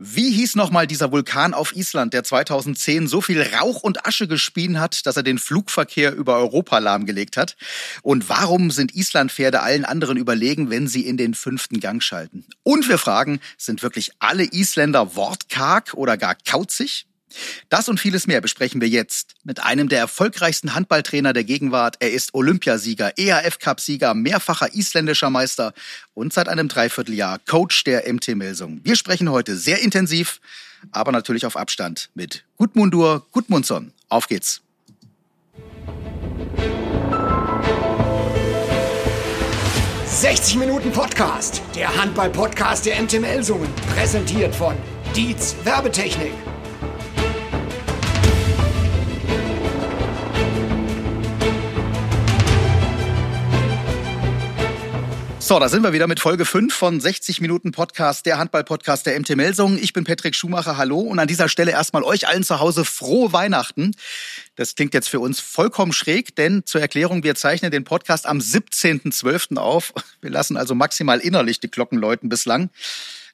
Wie hieß nochmal dieser Vulkan auf Island, der 2010 so viel Rauch und Asche gespien hat, dass er den Flugverkehr über Europa lahmgelegt hat? Und warum sind Islandpferde allen anderen überlegen, wenn sie in den fünften Gang schalten? Und wir fragen, sind wirklich alle Isländer wortkarg oder gar kauzig? Das und vieles mehr besprechen wir jetzt mit einem der erfolgreichsten Handballtrainer der Gegenwart. Er ist Olympiasieger, EAF-Cup-Sieger, mehrfacher isländischer Meister und seit einem Dreivierteljahr Coach der MT Melsung. Wir sprechen heute sehr intensiv, aber natürlich auf Abstand mit Gudmundur Gudmundsson. Auf geht's. »60 Minuten Podcast«, der Handball-Podcast der MT Melsungen, präsentiert von Dietz Werbetechnik. So, da sind wir wieder mit Folge 5 von 60 Minuten Podcast, der Handball-Podcast der MT Melsung. Ich bin Patrick Schumacher, hallo. Und an dieser Stelle erstmal euch allen zu Hause frohe Weihnachten. Das klingt jetzt für uns vollkommen schräg, denn zur Erklärung, wir zeichnen den Podcast am 17.12. auf. Wir lassen also maximal innerlich die Glocken läuten bislang.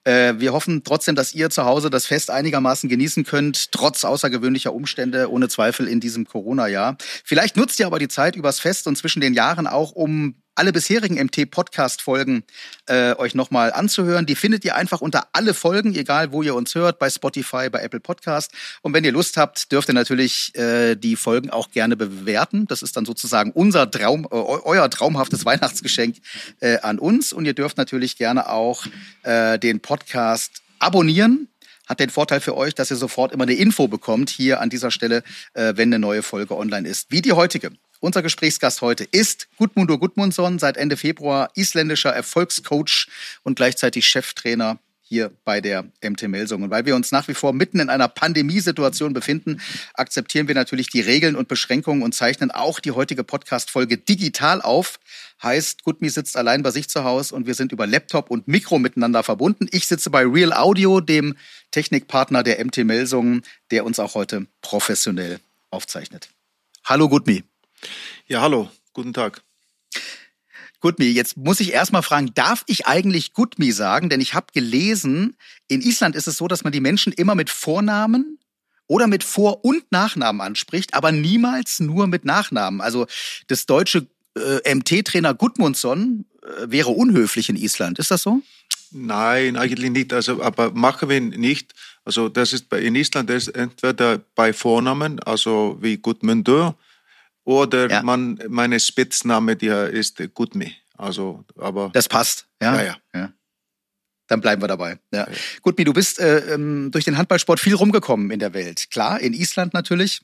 Äh, wir hoffen trotzdem, dass ihr zu Hause das Fest einigermaßen genießen könnt, trotz außergewöhnlicher Umstände, ohne Zweifel in diesem Corona-Jahr. Vielleicht nutzt ihr aber die Zeit übers Fest und zwischen den Jahren auch, um alle bisherigen MT-Podcast-Folgen äh, euch nochmal anzuhören. Die findet ihr einfach unter alle Folgen, egal wo ihr uns hört, bei Spotify, bei Apple Podcast. Und wenn ihr Lust habt, dürft ihr natürlich äh, die Folgen auch gerne bewerten. Das ist dann sozusagen unser Traum, äh, euer traumhaftes Weihnachtsgeschenk äh, an uns. Und ihr dürft natürlich gerne auch äh, den Podcast abonnieren hat den Vorteil für euch, dass ihr sofort immer eine Info bekommt hier an dieser Stelle, äh, wenn eine neue Folge online ist, wie die heutige. Unser Gesprächsgast heute ist Gudmundur Gudmundsson, seit Ende Februar isländischer Erfolgscoach und gleichzeitig Cheftrainer hier bei der MT Melsung. Und weil wir uns nach wie vor mitten in einer Pandemiesituation befinden, akzeptieren wir natürlich die Regeln und Beschränkungen und zeichnen auch die heutige Podcast-Folge digital auf. Heißt, Gudmi sitzt allein bei sich zu Hause und wir sind über Laptop und Mikro miteinander verbunden. Ich sitze bei Real Audio, dem Technikpartner der MT Melsung, der uns auch heute professionell aufzeichnet. Hallo Gudmi. Ja, hallo, guten Tag. Gutmi, jetzt muss ich erstmal fragen, darf ich eigentlich Gutmi sagen? Denn ich habe gelesen, in Island ist es so, dass man die Menschen immer mit Vornamen oder mit Vor- und Nachnamen anspricht, aber niemals nur mit Nachnamen. Also das deutsche äh, MT-Trainer Gudmundsson äh, wäre unhöflich in Island. Ist das so? Nein, eigentlich nicht. Also, aber machen wir nicht. Also das ist bei, in Island ist entweder bei Vornamen, also wie Gudmundur, oder ja. man, meine Spitzname, die ist Gutmi. Also, aber. Das passt, ja. ja, ja. Dann bleiben wir dabei. Ja. ja. Gutmi, du bist äh, ähm, durch den Handballsport viel rumgekommen in der Welt. Klar, in Island natürlich.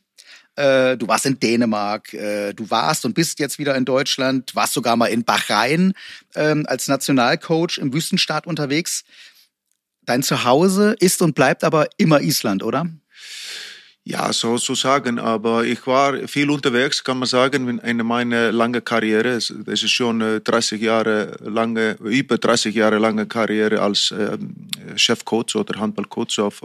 Äh, du warst in Dänemark, äh, du warst und bist jetzt wieder in Deutschland, warst sogar mal in Bahrain ähm, als Nationalcoach im Wüstenstaat unterwegs. Dein Zuhause ist und bleibt aber immer Island, oder? Ja, so zu sagen, aber ich war viel unterwegs, kann man sagen, in meiner langen Karriere. Das ist schon 30 äh, Jahre lange, über 30 Jahre lange Karriere als äh, Chefcoach oder Handballcoach. Auf,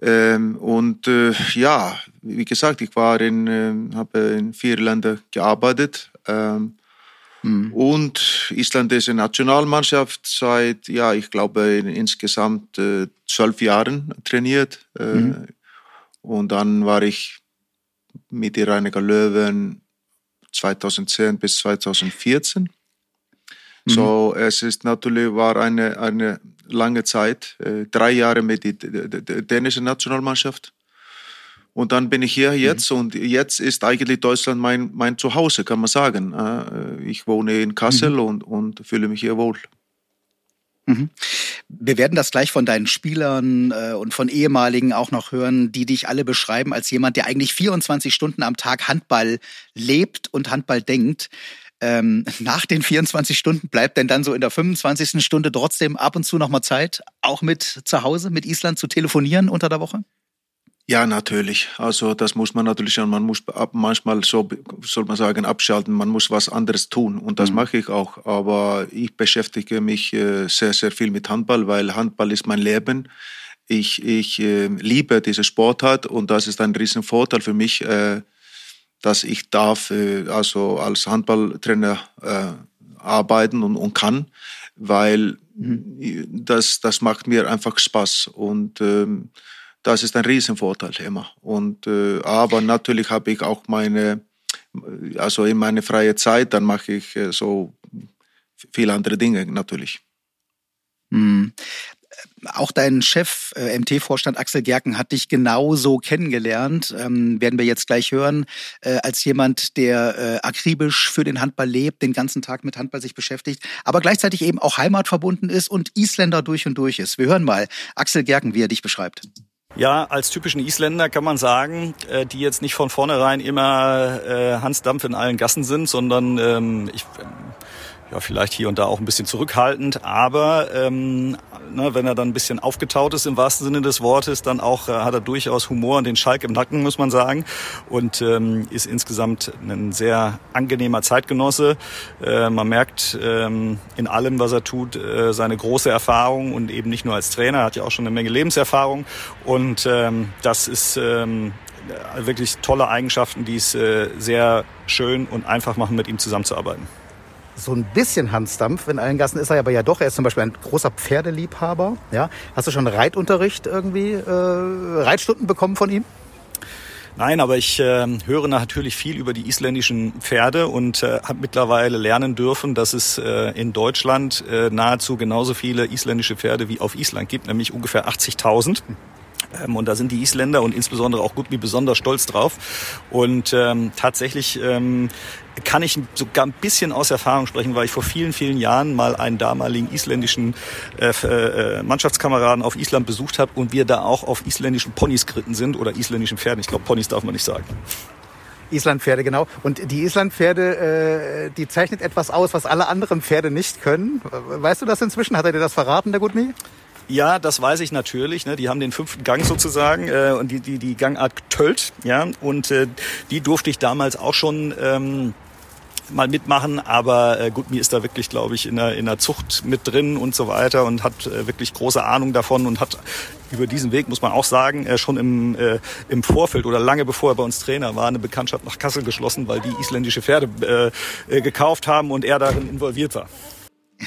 ähm, und äh, ja, wie gesagt, ich war in, äh, habe in vier Ländern gearbeitet. Ähm, mhm. Und Island ist eine Nationalmannschaft seit, ja, ich glaube, in, insgesamt äh, zwölf Jahren trainiert. Mhm und dann war ich mit die Reiniger Löwen 2010 bis 2014. Mhm. So, es ist natürlich, war eine, eine lange Zeit, äh, drei Jahre mit der dänischen Nationalmannschaft. Und dann bin ich hier mhm. jetzt mhm. und jetzt ist eigentlich Deutschland mein, mein Zuhause, kann man sagen. Äh, ich wohne in Kassel mhm. und, und fühle mich hier wohl. Mhm. Wir werden das gleich von deinen Spielern äh, und von ehemaligen auch noch hören, die dich alle beschreiben als jemand, der eigentlich 24 Stunden am Tag Handball lebt und Handball denkt. Ähm, nach den 24 Stunden bleibt denn dann so in der 25. Stunde trotzdem ab und zu noch mal Zeit, auch mit zu Hause, mit Island zu telefonieren unter der Woche? Ja, natürlich. Also das muss man natürlich, man muss manchmal so, soll man sagen, abschalten, man muss was anderes tun und das mhm. mache ich auch. Aber ich beschäftige mich äh, sehr, sehr viel mit Handball, weil Handball ist mein Leben. Ich, ich äh, liebe diese Sportart und das ist ein Riesenvorteil für mich, äh, dass ich darf also als Handballtrainer arbeiten und, und kann weil mhm. das, das macht mir einfach Spaß und ähm, das ist ein Riesenvorteil immer. Und, äh, aber natürlich habe ich auch meine, also in meine freie Zeit, dann mache ich äh, so viele andere Dinge natürlich. Mhm auch dein Chef, äh, MT-Vorstand Axel Gerken, hat dich genauso kennengelernt, ähm, werden wir jetzt gleich hören, äh, als jemand, der äh, akribisch für den Handball lebt, den ganzen Tag mit Handball sich beschäftigt, aber gleichzeitig eben auch heimatverbunden ist und Isländer durch und durch ist. Wir hören mal Axel Gerken, wie er dich beschreibt. Ja, als typischen Isländer kann man sagen, äh, die jetzt nicht von vornherein immer äh, Hans Dampf in allen Gassen sind, sondern ähm, ich ja, vielleicht hier und da auch ein bisschen zurückhaltend, aber ähm, ne, wenn er dann ein bisschen aufgetaut ist im wahrsten Sinne des Wortes, dann auch äh, hat er durchaus Humor und den Schalk im Nacken, muss man sagen, und ähm, ist insgesamt ein sehr angenehmer Zeitgenosse. Äh, man merkt ähm, in allem, was er tut, äh, seine große Erfahrung und eben nicht nur als Trainer, er hat ja auch schon eine Menge Lebenserfahrung. Und ähm, das ist ähm, wirklich tolle Eigenschaften, die es äh, sehr schön und einfach machen, mit ihm zusammenzuarbeiten so ein bisschen Hansdampf in allen Gassen ist er aber ja doch. Er ist zum Beispiel ein großer Pferdeliebhaber. Ja, hast du schon Reitunterricht irgendwie, äh, Reitstunden bekommen von ihm? Nein, aber ich äh, höre natürlich viel über die isländischen Pferde und äh, habe mittlerweile lernen dürfen, dass es äh, in Deutschland äh, nahezu genauso viele isländische Pferde wie auf Island gibt, nämlich ungefähr 80.000. Ähm, und da sind die Isländer und insbesondere auch Gutmi besonders stolz drauf. Und ähm, tatsächlich ähm, kann ich sogar ein bisschen aus Erfahrung sprechen, weil ich vor vielen, vielen Jahren mal einen damaligen isländischen äh, äh, Mannschaftskameraden auf Island besucht habe und wir da auch auf isländischen Ponys geritten sind oder isländischen Pferden. Ich glaube, Ponys darf man nicht sagen. Islandpferde, genau. Und die Islandpferde, äh, die zeichnet etwas aus, was alle anderen Pferde nicht können. Weißt du das inzwischen? Hat er dir das verraten, der Gutmi? Ja, das weiß ich natürlich. Ne? Die haben den fünften Gang sozusagen äh, und die, die, die Gangart Tölt. Ja? Und äh, die durfte ich damals auch schon ähm, mal mitmachen, aber äh, gut, mir ist da wirklich, glaube ich, in der, in der Zucht mit drin und so weiter und hat äh, wirklich große Ahnung davon und hat über diesen Weg, muss man auch sagen, äh, schon im, äh, im Vorfeld oder lange bevor er bei uns Trainer war, eine Bekanntschaft nach Kassel geschlossen, weil die isländische Pferde äh, äh, gekauft haben und er darin involviert war.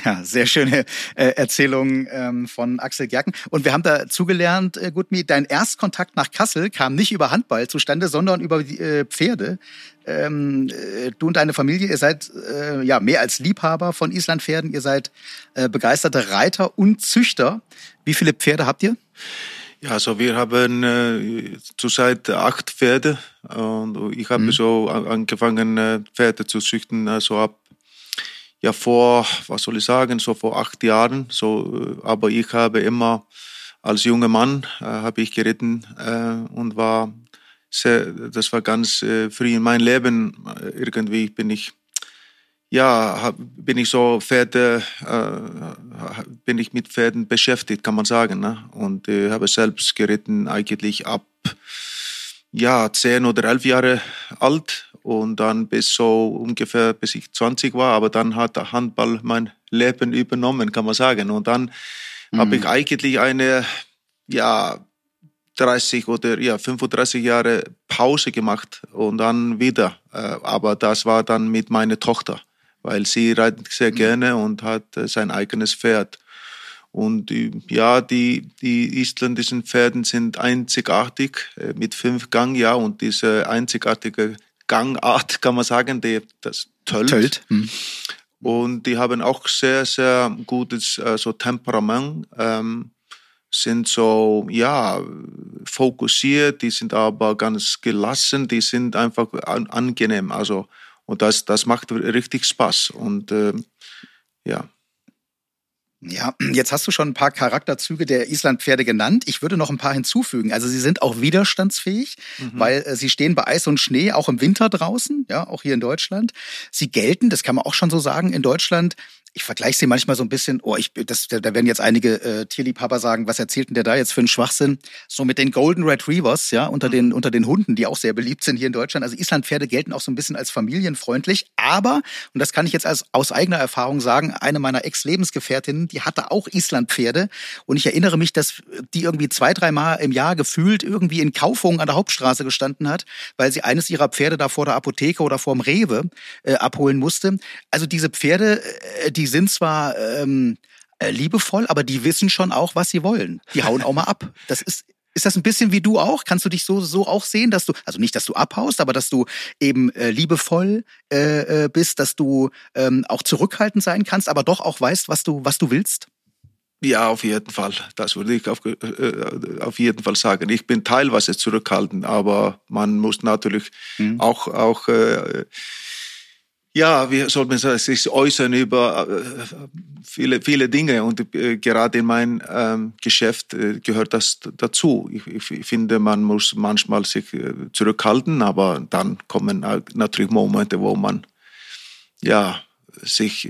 Ja, sehr schöne äh, Erzählung ähm, von Axel Gerken. Und wir haben dazugelernt, äh, Gutmi, dein Erstkontakt nach Kassel kam nicht über Handball zustande, sondern über die, äh, Pferde. Ähm, äh, du und deine Familie, ihr seid äh, ja mehr als Liebhaber von Islandpferden. Ihr seid äh, begeisterte Reiter und Züchter. Wie viele Pferde habt ihr? Ja, also wir haben äh, zurzeit acht Pferde und ich habe mhm. so angefangen, äh, Pferde zu züchten, also ab ja vor, was soll ich sagen, so vor acht Jahren. So, äh, aber ich habe immer als junger Mann äh, habe ich geritten äh, und war sehr, das war ganz äh, früh in meinem Leben. Äh, irgendwie bin ich ja, hab, bin ich so Pferde, äh, bin ich mit Pferden beschäftigt, kann man sagen. Ne? Und äh, habe selbst geritten eigentlich ab ja zehn oder elf Jahre alt und dann bis so ungefähr bis ich 20 war, aber dann hat der Handball mein Leben übernommen, kann man sagen. Und dann mhm. habe ich eigentlich eine, ja, 30 oder ja, 35 Jahre Pause gemacht und dann wieder. Äh, aber das war dann mit meiner Tochter, weil sie reitet sehr mhm. gerne und hat äh, sein eigenes Pferd. Und ja, die, die isländischen Pferden sind einzigartig äh, mit fünf Gang, ja, und diese einzigartige Gangart, kann man sagen, die, das Tölt. Tölt. Hm. Und die haben auch sehr, sehr gutes äh, so Temperament, ähm, sind so, ja, fokussiert, die sind aber ganz gelassen, die sind einfach an, angenehm. Also, und das, das macht richtig Spaß. Und äh, ja. Ja, jetzt hast du schon ein paar Charakterzüge der Islandpferde genannt. Ich würde noch ein paar hinzufügen. Also sie sind auch widerstandsfähig, mhm. weil äh, sie stehen bei Eis und Schnee auch im Winter draußen, ja, auch hier in Deutschland. Sie gelten, das kann man auch schon so sagen, in Deutschland ich vergleiche sie manchmal so ein bisschen, oh, ich, das, da werden jetzt einige äh, Tierliebhaber sagen, was erzählt denn der da jetzt für einen Schwachsinn? So mit den Golden Retrievers, ja, unter den, unter den Hunden, die auch sehr beliebt sind hier in Deutschland. Also Islandpferde gelten auch so ein bisschen als familienfreundlich, aber, und das kann ich jetzt als, aus eigener Erfahrung sagen, eine meiner Ex-Lebensgefährtinnen, die hatte auch Islandpferde und ich erinnere mich, dass die irgendwie zwei, drei Mal im Jahr gefühlt irgendwie in Kaufungen an der Hauptstraße gestanden hat, weil sie eines ihrer Pferde da vor der Apotheke oder vorm Rewe äh, abholen musste. Also diese Pferde, äh, die die sind zwar ähm, äh, liebevoll, aber die wissen schon auch, was sie wollen. Die hauen auch mal ab. Das ist ist das ein bisschen wie du auch? Kannst du dich so so auch sehen, dass du also nicht, dass du abhaust, aber dass du eben äh, liebevoll äh, äh, bist, dass du ähm, auch zurückhaltend sein kannst, aber doch auch weißt, was du was du willst? Ja, auf jeden Fall. Das würde ich auf, äh, auf jeden Fall sagen. Ich bin teilweise zurückhaltend, aber man muss natürlich mhm. auch auch äh, ja, wie soll man sagen, sich äußern über äh, viele, viele Dinge und äh, gerade in meinem ähm, Geschäft äh, gehört das dazu. Ich, finde, man muss manchmal sich zurückhalten, aber dann kommen natürlich Momente, wo man ja sich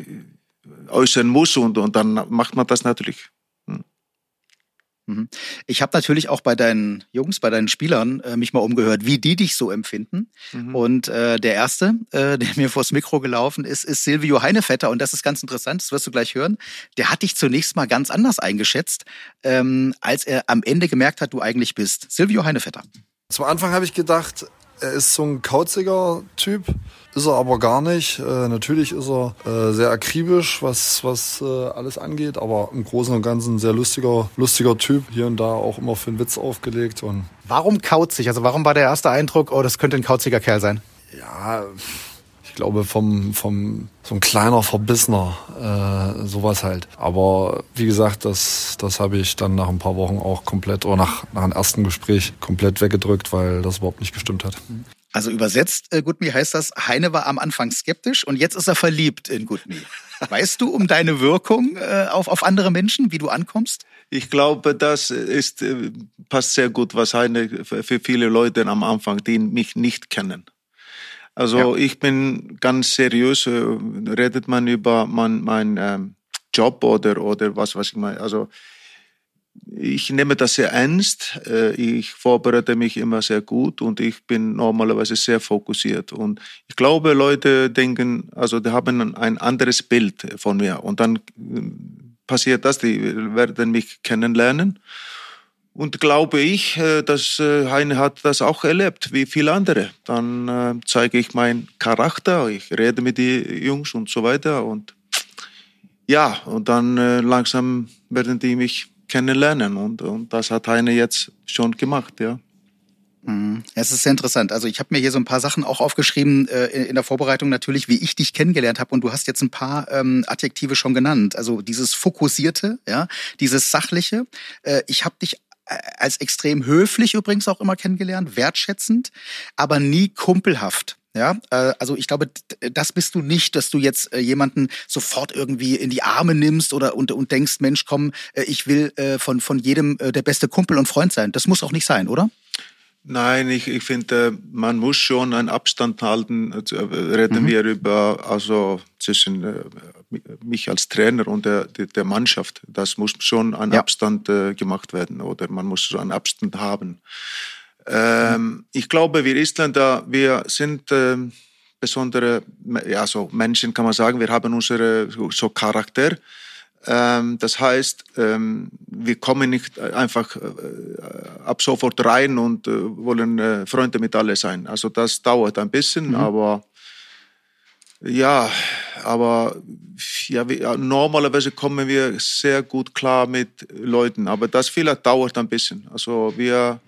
äußern muss und, und dann macht man das natürlich. Mhm. Ich habe natürlich auch bei deinen Jungs, bei deinen Spielern äh, mich mal umgehört, wie die dich so empfinden. Mhm. Und äh, der erste, äh, der mir vors Mikro gelaufen ist, ist Silvio Heinevetter. Und das ist ganz interessant, das wirst du gleich hören. Der hat dich zunächst mal ganz anders eingeschätzt, ähm, als er am Ende gemerkt hat, du eigentlich bist. Silvio Heinevetter. Zum Anfang habe ich gedacht, er ist so ein kauziger Typ, ist er aber gar nicht. Äh, natürlich ist er äh, sehr akribisch, was, was äh, alles angeht, aber im Großen und Ganzen sehr lustiger, lustiger Typ. Hier und da auch immer für einen Witz aufgelegt. Und warum kauzig? Also warum war der erste Eindruck, oh, das könnte ein kauziger Kerl sein? Ja, ich glaube vom, vom so ein kleiner Verbissener, äh, sowas halt. Aber wie gesagt, das, das habe ich dann nach ein paar Wochen auch komplett, oder nach, nach einem ersten Gespräch komplett weggedrückt, weil das überhaupt nicht gestimmt hat. Also übersetzt, äh, Gutmi heißt das, Heine war am Anfang skeptisch und jetzt ist er verliebt in Gutmi. Weißt du um deine Wirkung äh, auf, auf andere Menschen, wie du ankommst? Ich glaube, das ist, äh, passt sehr gut, was Heine für viele Leute am Anfang, die mich nicht kennen. Also ja. ich bin ganz seriös, äh, redet man über mein, mein ähm, Job oder, oder was, was ich meine. Also ich nehme das sehr ernst. Äh, ich vorbereite mich immer sehr gut und ich bin normalerweise sehr fokussiert. Und ich glaube, Leute denken, also die haben ein anderes Bild von mir. Und dann äh, passiert das, die werden mich kennenlernen. Und glaube ich, äh, dass Heine hat das auch erlebt, wie viele andere. Dann zeige ich meinen Charakter, ich rede mit den Jungs und so weiter. Und ja, und dann langsam werden die mich kennenlernen. Und, und das hat Heine jetzt schon gemacht, ja. Mhm. Es ist sehr interessant. Also ich habe mir hier so ein paar Sachen auch aufgeschrieben äh, in der Vorbereitung natürlich, wie ich dich kennengelernt habe. Und du hast jetzt ein paar ähm, Adjektive schon genannt. Also dieses fokussierte, ja, dieses sachliche. Äh, ich habe dich als extrem höflich übrigens auch immer kennengelernt, wertschätzend, aber nie kumpelhaft. Ja, äh, also ich glaube, das bist du nicht, dass du jetzt äh, jemanden sofort irgendwie in die Arme nimmst oder und, und denkst, Mensch, komm, äh, ich will von, von jedem der beste Kumpel und Freund sein. Das muss auch nicht sein, oder? Nein, ich, ich finde, man muss schon einen Abstand halten. Reden mhm. wir über, also zwischen äh, mich als Trainer und der, der Mannschaft. Das muss schon ein ja. Abstand äh, gemacht werden oder man muss so einen Abstand haben. Ähm. Ich glaube, wir Isländer, wir sind äh, besondere, ja, so Menschen kann man sagen, wir haben unsere so Charakter. Ähm, das heißt, ähm, wir kommen nicht einfach äh, ab sofort rein und äh, wollen äh, Freunde mit alle sein. Also das dauert ein bisschen, mhm. aber ja, aber ja, wir, normalerweise kommen wir sehr gut klar mit Leuten, aber das vielleicht dauert ein bisschen. Also wir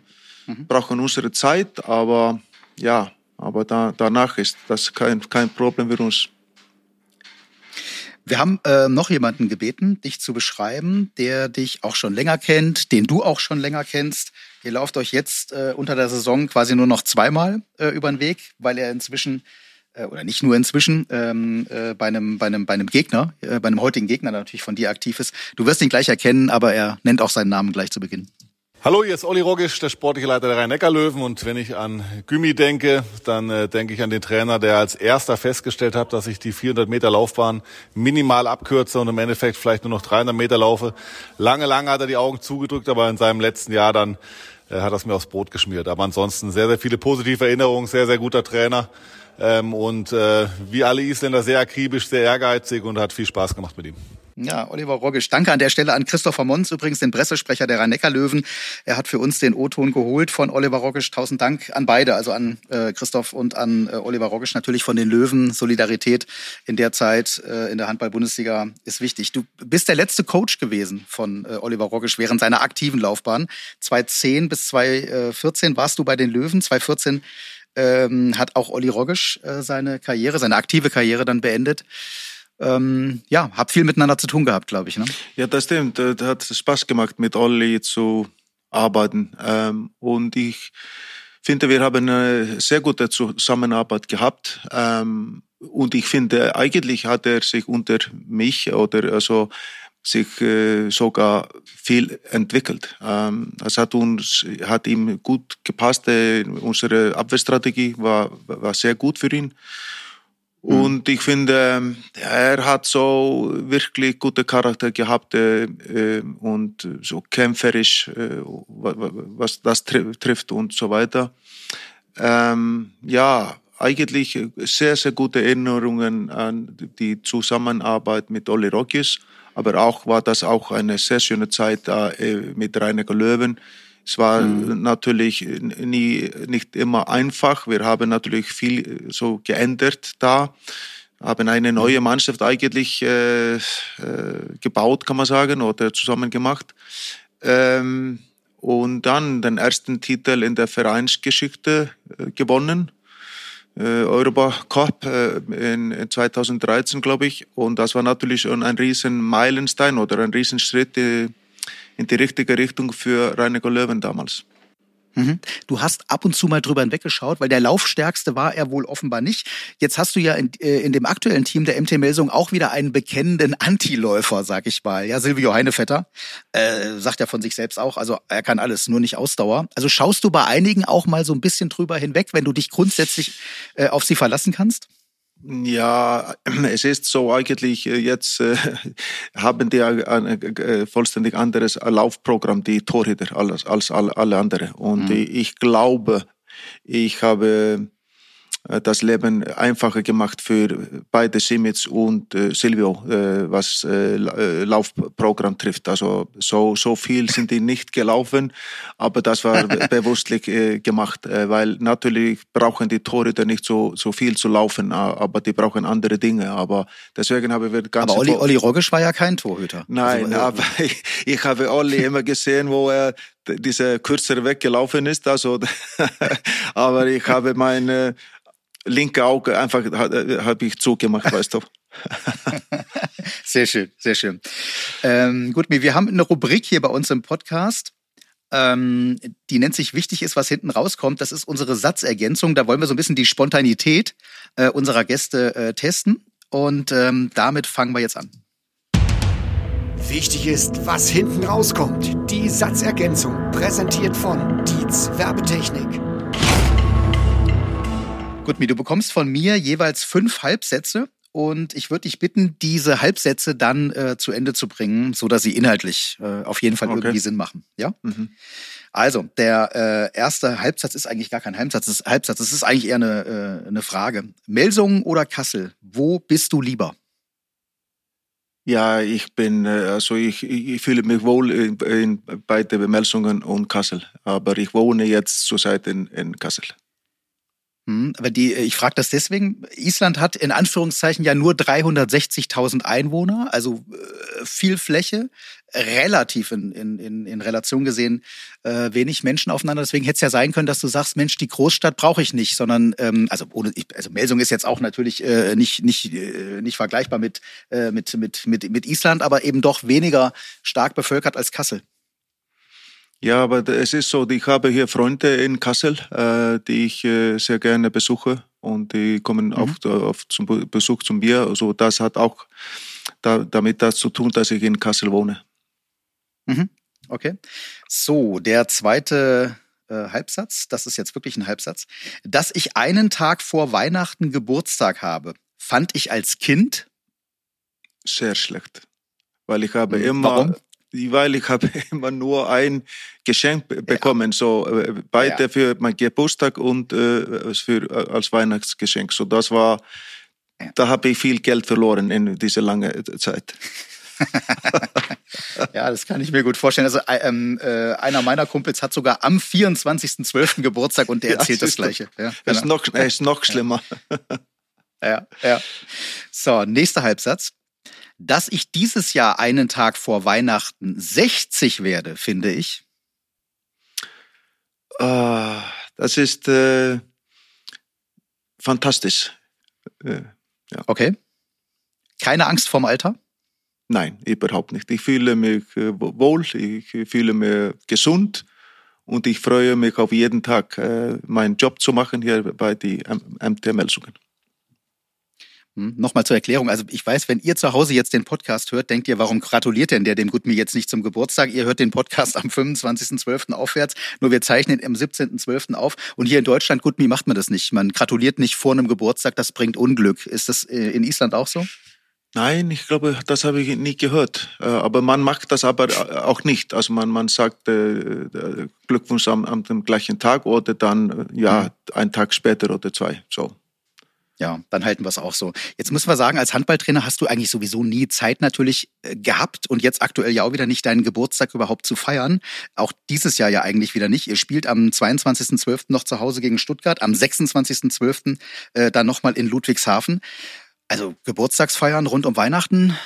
mhm. brauchen unsere Zeit, aber ja, aber da, danach ist das kein, kein Problem für uns. Wir haben äh, noch jemanden gebeten, dich zu beschreiben, der dich auch schon länger kennt, den du auch schon länger kennst. Ihr lauft euch jetzt äh, unter der Saison quasi nur noch zweimal äh, über den Weg, weil er inzwischen äh, oder nicht nur inzwischen ähm, äh, bei einem bei einem bei einem Gegner, äh, bei einem heutigen Gegner natürlich von dir aktiv ist. Du wirst ihn gleich erkennen, aber er nennt auch seinen Namen gleich zu Beginn. Hallo, hier ist Olli Rogisch, der sportliche Leiter der Rhein-Neckar-Löwen. Und wenn ich an Gümi denke, dann äh, denke ich an den Trainer, der als erster festgestellt hat, dass ich die 400 Meter Laufbahn minimal abkürze und im Endeffekt vielleicht nur noch 300 Meter laufe. Lange, lange hat er die Augen zugedrückt, aber in seinem letzten Jahr dann äh, hat er es mir aufs Brot geschmiert. Aber ansonsten sehr, sehr viele positive Erinnerungen, sehr, sehr guter Trainer. Ähm, und äh, wie alle Isländer sehr akribisch, sehr ehrgeizig und hat viel Spaß gemacht mit ihm. Ja, Oliver Rogisch. Danke an der Stelle an Christopher Mons, übrigens den Pressesprecher der Rhein-Neckar-Löwen. Er hat für uns den O-Ton geholt von Oliver Rogisch. Tausend Dank an beide, also an äh, Christoph und an äh, Oliver Rogisch natürlich von den Löwen. Solidarität in der Zeit äh, in der Handball-Bundesliga ist wichtig. Du bist der letzte Coach gewesen von äh, Oliver Rogisch während seiner aktiven Laufbahn. 2010 bis 2014 warst du bei den Löwen. 2014 ähm, hat auch Olli Rogisch äh, seine Karriere, seine aktive Karriere dann beendet ähm, ja, habt viel miteinander zu tun gehabt, glaube ich. Ne? Ja, das stimmt. Das hat Spaß gemacht, mit Olli zu arbeiten. Ähm, und ich finde, wir haben eine sehr gute Zusammenarbeit gehabt. Ähm, und ich finde, eigentlich hat er sich unter mich oder also sich äh, sogar viel entwickelt. Ähm, es hat uns, hat ihm gut gepasst. Äh, unsere Abwehrstrategie war, war sehr gut für ihn. Mhm. Und ich finde, er hat so wirklich gute Charakter gehabt äh, äh und so kämpferisch, äh, was das trifft und so weiter. Ähm, ja, eigentlich sehr, sehr gute Erinnerungen an die Zusammenarbeit mit Olli Rockis. Aber auch war das auch eine sehr schöne Zeit da äh, mit Rainer Löwen es war mhm. natürlich nie, nicht immer einfach. Wir haben natürlich viel so geändert da, haben eine neue mhm. Mannschaft eigentlich äh, äh, gebaut, kann man sagen, oder zusammen gemacht. Ähm, und dann den ersten Titel in der Vereinsgeschichte äh, gewonnen. Äh, Europa Cup äh, in 2013, glaube ich. Und das war natürlich schon ein riesen Meilenstein oder ein Riesenschritt äh, in die richtige Richtung für Reiniger Löwen damals. Mhm. Du hast ab und zu mal drüber hinweggeschaut, weil der Laufstärkste war er wohl offenbar nicht. Jetzt hast du ja in, äh, in dem aktuellen Team der MT Melsung auch wieder einen bekennenden Antiläufer, sag ich mal. Ja, Silvio Heinevetter äh, sagt ja von sich selbst auch, also er kann alles, nur nicht Ausdauer. Also schaust du bei einigen auch mal so ein bisschen drüber hinweg, wenn du dich grundsätzlich äh, auf sie verlassen kannst? Ja, es ist so eigentlich, äh, jetzt äh, haben die ein äh, vollständig anderes Laufprogramm, die Torhüter, als, als alle anderen. Und mhm. ich glaube, ich habe äh, das Leben einfacher gemacht für beide Simic und äh, Silvio, äh, was äh, äh, Laufprogramm trifft. Also so, so viel sind die nicht gelaufen, aber das war bewusstlich äh, gemacht, äh, weil natürlich brauchen die Torhüter nicht so, so viel zu laufen, aber die brauchen andere Dinge. Aber deswegen haben wir ganz... Aber Olli, Olli Rogisch war ja kein Torhüter. Nein, also, aber ich, ich habe Olli immer gesehen, wo er diese kürzere weggelaufen ist. Also, aber ich habe meine linke Auge einfach habe ich zugemacht, weißt du. sehr schön, sehr schön. Ähm, gut, wir haben eine Rubrik hier bei uns im Podcast. Ähm, die nennt sich Wichtig ist, was hinten rauskommt. Das ist unsere Satzergänzung. Da wollen wir so ein bisschen die Spontanität äh, unserer Gäste äh, testen. Und ähm, damit fangen wir jetzt an. Wichtig ist, was hinten rauskommt. Die Satzergänzung, präsentiert von Dietz Werbetechnik. Gutmi, du bekommst von mir jeweils fünf Halbsätze und ich würde dich bitten, diese Halbsätze dann äh, zu Ende zu bringen, so dass sie inhaltlich äh, auf jeden Fall okay. irgendwie Sinn machen. Ja. Mhm. Also der äh, erste Halbsatz ist eigentlich gar kein Halbsatz, das ist Halbsatz. Das ist eigentlich eher eine, äh, eine Frage. Melsungen oder Kassel? Wo bist du lieber? Ja, ich bin, äh, also ich, ich fühle mich wohl in, in beide Melsungen und Kassel, aber ich wohne jetzt zurzeit in, in Kassel. Hm, aber die, ich frage das deswegen, Island hat in Anführungszeichen ja nur 360.000 Einwohner, also äh, viel Fläche, relativ in, in, in Relation gesehen äh, wenig Menschen aufeinander. Deswegen hätte es ja sein können, dass du sagst, Mensch, die Großstadt brauche ich nicht, sondern ähm, also ohne, also Melsung ist jetzt auch natürlich äh, nicht nicht äh, nicht vergleichbar mit, äh, mit mit mit mit Island, aber eben doch weniger stark bevölkert als Kassel. Ja, aber es ist so, ich habe hier Freunde in Kassel, äh, die ich äh, sehr gerne besuche und die kommen mhm. auf, auf zum Besuch zu mir. Also das hat auch da, damit das zu tun, dass ich in Kassel wohne. Mhm. Okay. So, der zweite äh, Halbsatz, das ist jetzt wirklich ein Halbsatz. Dass ich einen Tag vor Weihnachten Geburtstag habe, fand ich als Kind sehr schlecht. Weil ich habe mhm. immer, Warum? Weil ich habe immer nur ein Geschenk bekommen, ja. so äh, beide ja. für mein Geburtstag und äh, für, äh, als Weihnachtsgeschenk. So das war, ja. da habe ich viel Geld verloren in dieser langen Zeit. ja, das kann ich mir gut vorstellen. Also äh, ähm, äh, einer meiner Kumpels hat sogar am 24.12. Geburtstag und der Ja, erzählt das. Gleiche. Ja, Das ist genau. noch, ist noch schlimmer. ja, ja. So, nächster Halbsatz. Dass ich dieses Jahr einen Tag vor Weihnachten 60 werde, finde ich. Ah, das ist äh, fantastisch. Äh, Okay. Keine Angst vorm Alter? nein, überhaupt nicht. Ich fühle mich äh, wohl, ich fühle mich gesund und ich freue mich auf jeden Tag, äh, meinen Job zu machen hier bei die MT-Meldungen. Hm, Nochmal zur Erklärung. Also ich weiß, wenn ihr zu Hause jetzt den Podcast hört, denkt ihr, warum gratuliert denn der dem Gutmi jetzt nicht zum Geburtstag? Ihr hört den Podcast am 25.12. aufwärts. Nur wir zeichnen am 17.12. auf. Und hier in Deutschland, Gutmi, macht man das nicht. Man gratuliert nicht vor einem Geburtstag, das bringt Unglück. Ist das äh, in Island auch so? Nein, ich glaube, das habe ich nie gehört. Äh, Aber man macht das aber äh, auch nicht. Also man, man sagt äh, Glückwunsch am, am gleichen Tag oder dann ja einen Tag später oder zwei. So. Ja, dann halten wir es auch so. Jetzt müssen wir sagen, als Handballtrainer hast du eigentlich sowieso nie Zeit natürlich äh, gehabt und jetzt aktuell ja auch wieder nicht deinen Geburtstag überhaupt zu feiern. Auch dieses Jahr ja eigentlich wieder nicht. Ihr spielt am 22.12. noch zu Hause gegen Stuttgart, am 26.12. Äh, dann nochmal in Ludwigshafen. Also Geburtstagsfeiern rund um Weihnachten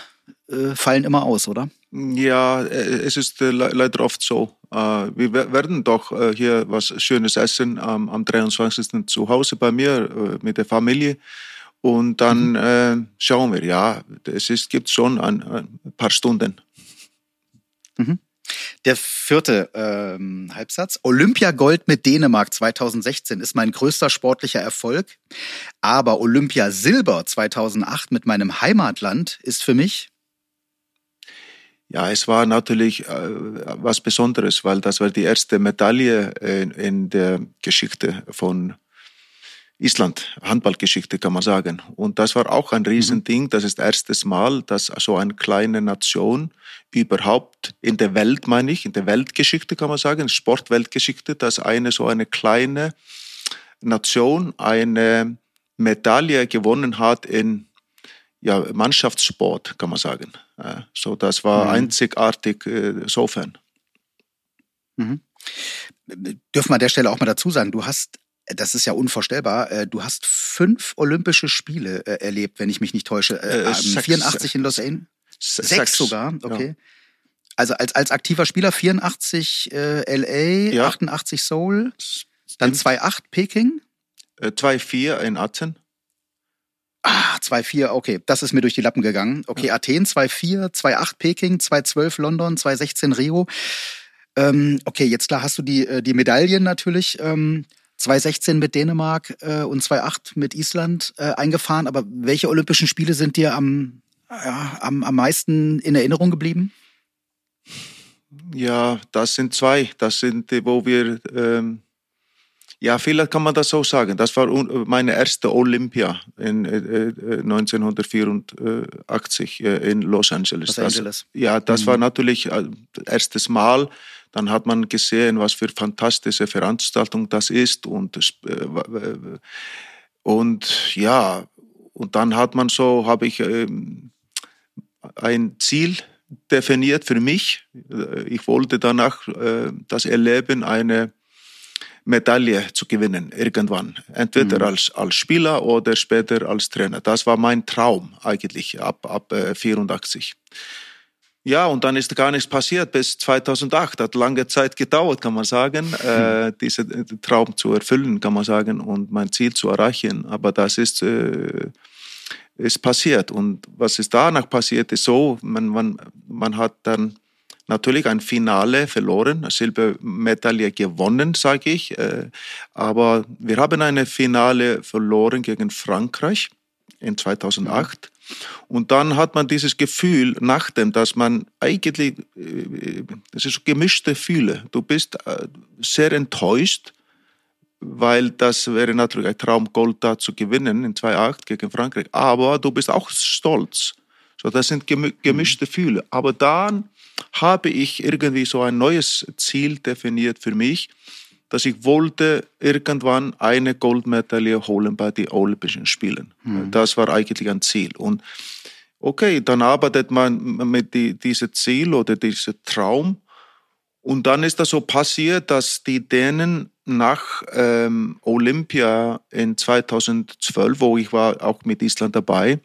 äh, fallen immer aus, oder? Ja, es ist le- leider oft so. Äh, Wir wer- werden doch äh, hier was Schönes essen am, am 23. zu Hause bei mir äh, mit der Familie. Und dann äh, schauen wir, ja, es ist, gibt schon ein, ein paar Stunden. Der vierte ähm, Halbsatz. Olympiagold mit Dänemark 2016 ist mein größter sportlicher Erfolg. Aber Olympia Silber 2008 mit meinem Heimatland ist für mich Ja, es war natürlich äh, was Besonderes, weil das war die erste Medaille in, in der Geschichte von Island, Handballgeschichte kann man sagen. Und das war auch ein Riesending. Das ist das erste Mal, dass so eine kleine Nation überhaupt in der Welt, meine ich, in der Weltgeschichte kann man sagen, Sportweltgeschichte, dass eine so eine kleine Nation eine Medaille gewonnen hat in ja, Mannschaftssport, kann man sagen. Äh, So, das war Mhm. einzigartig äh, sofern. dürfen wir an der Stelle auch mal dazu sagen, du hast, das ist ja unvorstellbar, äh, du hast fünf Olympische Spiele erlebt, wenn ich mich nicht täusche. Äh, Äh, ähm, sechs. 84 in Los Angeles. Se- Sechs, sogar, okay. Also als, als aktiver Spieler 84 äh, LA, Ja. 88 Seoul, dann 2,8 Peking. Äh, 2-4 in Atzen. Ah, 2,4, okay, das ist mir durch die Lappen gegangen. Okay, Athen 2,4, 2,8 Peking, 2,12 London, 2,16 Rio. Ähm, okay, jetzt klar hast du die, äh, die Medaillen natürlich. Ähm, 2,16 mit Dänemark äh, und 2,8 mit Island äh, eingefahren. Aber welche Olympischen Spiele sind dir am, ja, am, am meisten in Erinnerung geblieben? Ja, das sind zwei. Das sind, die, wo wir, ähm, ja, vielleicht kann man das so sagen. Das war meine erste Olympia in äh, äh, 1984 äh, in Los Angeles. Los Angeles. Das, ja, das war natürlich äh, erstes Mal. Dann hat man gesehen, was für fantastische Veranstaltung das ist und äh, und ja, und dann hat man so, habe ich ähm, ein Ziel definiert für mich. Äh, Ich wollte danach äh, das erleben, eine Medaille zu gewinnen, irgendwann. Entweder als, als Spieler oder später als Trainer. Das war mein Traum eigentlich ab, ab äh, 84. Ja, und dann ist gar nichts passiert bis 2008. Hat lange Zeit gedauert, kann man sagen, äh, diesen äh, Traum zu erfüllen, kann man sagen, und mein Ziel zu erreichen. Aber das ist, äh, ist passiert. Und was ist danach passiert, ist so, man, man, man hat dann natürlich ein Finale verloren, eine Silbermedaille gewonnen, sage ich. Äh, aber wir haben eine Finale verloren gegen Frankreich in 2008. Und dann hat man dieses Gefühl, nachdem, dass man eigentlich, äh, das ist so gemischte Gefühle. Du bist äh, sehr enttäuscht, weil das wäre natürlich ein Traum, Gold da zu gewinnen in 2008 gegen Frankreich. Aber du bist auch stolz. So, das sind gemi- gemischte Gefühle. Aber dann habe ich irgendwie so ein neues Ziel definiert für mich, dass ich wollte irgendwann eine Goldmedaille holen bei den Olympischen Spielen. Das war eigentlich ein Ziel. Und okay, dann arbeitet man mit die, diesem Ziel oder diesem Traum. Und dann ist das so passiert, dass die Dänen nach ähm, Olympia in 2012, wo ich war auch mit Island dabei,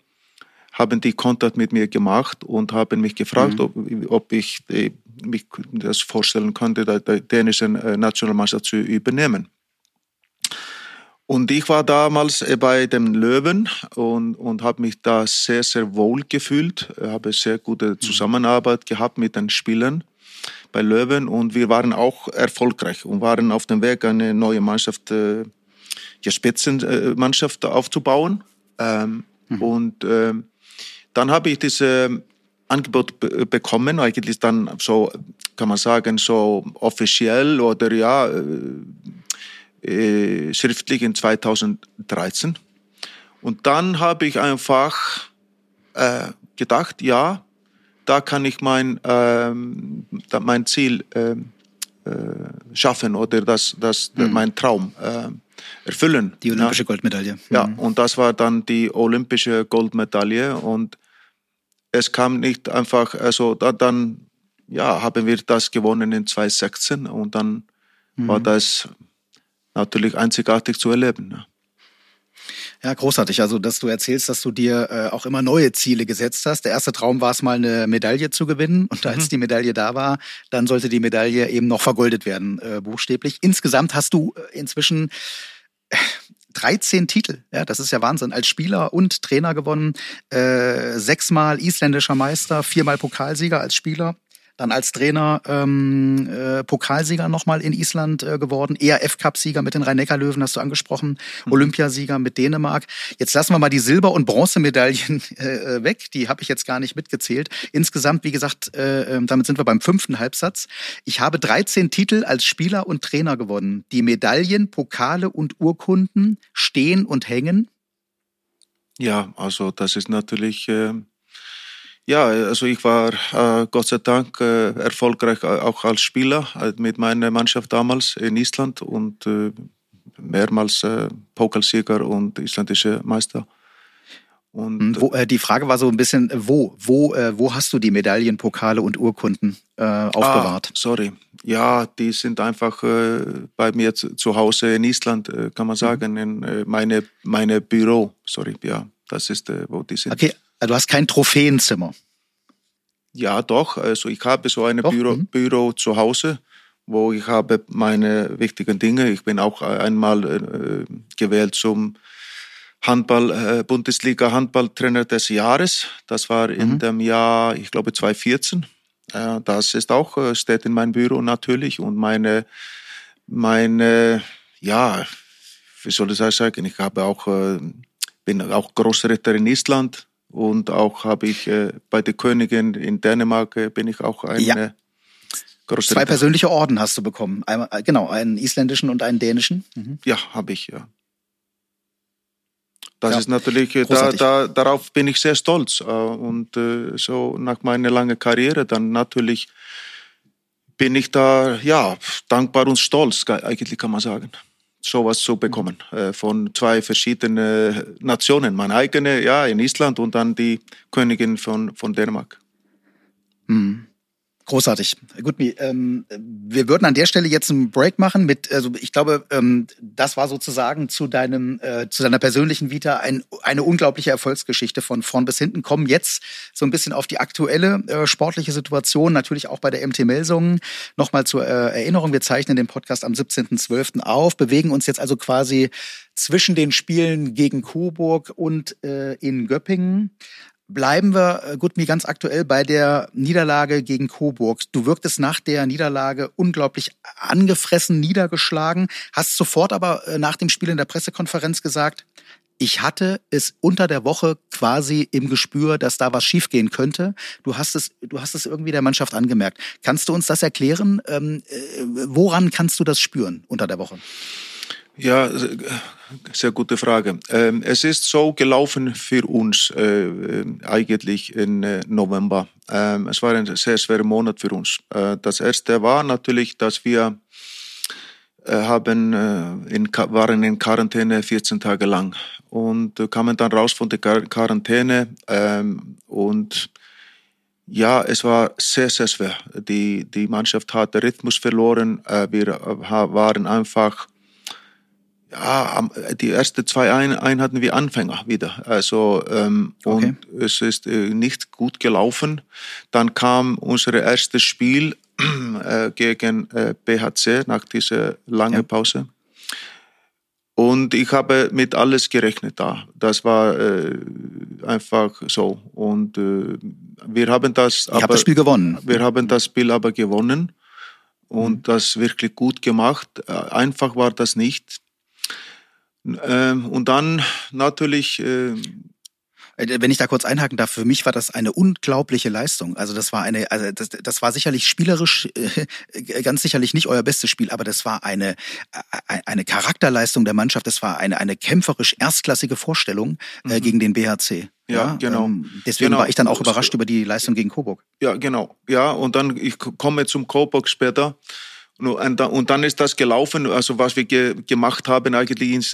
haben die Kontakt mit mir gemacht und haben mich gefragt, mhm. ob, ob, ich die, mich das vorstellen könnte, die dänische äh, Nationalmannschaft zu übernehmen. Und ich war damals äh, bei dem Löwen und, und habe mich da sehr, sehr wohl gefühlt, habe sehr gute mhm. Zusammenarbeit gehabt mit den Spielern bei Löwen und wir waren auch erfolgreich und waren auf dem Weg, eine neue Mannschaft, äh, ja, Spitzenmannschaft aufzubauen. Ähm, mhm. Und ähm, dann habe ich dieses Angebot bekommen, eigentlich dann so, kann man sagen, so offiziell oder ja, äh, äh schriftlich in 2013. Und dann habe ich einfach äh, gedacht, ja, da kann ich mein, ähm, mein Ziel ähm, äh, schaffen oder das, das, mhm. mein Traum äh, erfüllen. Die olympische ja. Goldmedaille. Ja, mhm. und das war dann die olympische Goldmedaille und es kam nicht einfach, also da, dann ja, haben wir das gewonnen in 2016 und dann mhm. war das natürlich einzigartig zu erleben. Ja. Ja, großartig. Also, dass du erzählst, dass du dir äh, auch immer neue Ziele gesetzt hast. Der erste Traum war es mal, eine Medaille zu gewinnen. Und als mhm. die Medaille da war, dann sollte die Medaille eben noch vergoldet werden, äh, buchstäblich. Insgesamt hast du äh, inzwischen 13 Titel, ja, das ist ja Wahnsinn, als Spieler und Trainer gewonnen, äh, sechsmal isländischer Meister, viermal Pokalsieger als Spieler, dann als Trainer ähm, äh, Pokalsieger nochmal in Island äh, geworden, ERF-Cup-Sieger mit den Rhein-Neckar-Löwen, hast du angesprochen, mhm. Olympiasieger mit Dänemark. Jetzt lassen wir mal die Silber- und Bronzemedaillen äh, weg, die habe ich jetzt gar nicht mitgezählt. Insgesamt, wie gesagt, äh, ähm, damit sind wir beim fünften Halbsatz. Ich habe 13 Titel als Spieler und Trainer gewonnen. Die Medaillen, Pokale und Urkunden stehen und hängen. Ja, also das ist natürlich... Äh ja, also ich war äh, Gott sei Dank äh, erfolgreich äh, auch als Spieler äh, mit meiner Mannschaft damals in Island und äh, mehrmals äh, Pokalsieger und isländische Meister. Und hm, wo, die Frage war so ein bisschen, wo, wo, wo hast du die Medaillen, Pokale und Urkunden aufbewahrt? Ah, sorry, ja, die sind einfach bei mir zu, zu, Hause in Island, kann man mhm. sagen, in meine meine Büro. Sorry, ja, das ist wo die sind. Okay, also du hast kein Trophäenzimmer. Ja, doch. Also ich habe so ein Büro, mhm. Büro zu Hause, wo ich habe meine wichtigen Dinge. Ich bin auch einmal äh, gewählt zum Handball, äh, Bundesliga Handballtrainer des Jahres. Das war in mhm. dem Jahr, ich glaube 2014. Äh, das ist auch, äh, steht in meinem Büro natürlich und meine, meine, ja, wie soll ich das sagen? Ich habe auch, äh, bin auch Großritter in Island und auch habe ich äh, bei der Königin in Dänemark äh, bin ich auch ein ja. Äh, großer Zwei persönliche Orden hast du bekommen. Einmal, äh, genau, einen isländischen und einen dänischen. Mhm. Ja, habe ich, ja. Das ja, ist natürlich, äh, da, da, darauf bin ich sehr stolz. Und so nach meiner langen Karriere dann natürlich bin ich da, ja, dankbar und stolz, eigentlich kann man sagen sowas zu bekommen äh, von zwei verschiedenen Nationen. Meine eigene, ja, in Island und dann die Königin von, von Dänemark. Mhm. Großartig. Gut, ähm, wir würden an der Stelle jetzt einen Break machen mit, also ich glaube, ähm, das war sozusagen zu deinem, äh, zu deiner persönlichen Vita ein, eine unglaubliche Erfolgsgeschichte von vorn bis hinten. Kommen jetzt so ein bisschen auf die aktuelle äh, sportliche Situation, natürlich auch bei der MT Melsungen. Nochmal zur äh, Erinnerung, wir zeichnen den Podcast am 17.12. auf, bewegen uns jetzt also quasi zwischen den Spielen gegen Coburg und äh, in Göppingen. Bleiben wir, äh, Gutmi, ganz aktuell bei der Niederlage gegen Coburg. Du wirktest nach der Niederlage unglaublich angefressen, niedergeschlagen, hast sofort aber äh, nach dem Spiel in der Pressekonferenz gesagt, ich hatte es unter der Woche quasi im Gespür, dass da was schiefgehen könnte. Du hast es, du hast es irgendwie der Mannschaft angemerkt. Kannst du uns das erklären? Ähm, äh, woran kannst du das spüren unter der Woche? Ja, sehr gute Frage. Ähm, es ist so gelaufen für uns äh, äh, eigentlich im äh, November. Ähm, es war ein sehr schwerer Monat für uns. Das erste war natürlich, dass wir äh, haben, äh, in, waren in Quarantäne 14 Tage lang und äh, kamen dann raus von der Quarantäne ähm, und ja, es war sehr, sehr schwer. Die, die Mannschaft hat den Rhythmus verloren. Äh, wir waren einfach, ja, die ersten zwei Einheiten wie Anfänger wieder. Also, ähm, okay. und es ist äh, nicht gut gelaufen. Dann kam unser erstes Spiel äh, gegen BHC nach dieser langen ja. Pause. Und ich habe mit alles gerechnet da. Das war äh, einfach so. Und äh, wir haben das. Ich habe das Spiel gewonnen. Wir haben das Spiel aber gewonnen und mhm. das wirklich gut gemacht. Äh, einfach war das nicht. Ähm, und dann natürlich äh, äh, wenn ich da kurz einhaken darf, für mich war das eine unglaubliche Leistung. Also das war eine, also das, das war sicherlich spielerisch, äh, ganz sicherlich nicht euer bestes Spiel, aber das war eine, äh, eine Charakterleistung der Mannschaft. Das war eine, eine kämpferisch erstklassige Vorstellung äh, mhm. gegen den BHC. Ja, ja genau. Ähm, deswegen genau. war ich dann auch überrascht über die Leistung gegen Coburg. Ja, genau. Ja, und dann, ich komme zum Coburg später. Und dann ist das gelaufen, also was wir ge gemacht haben eigentlich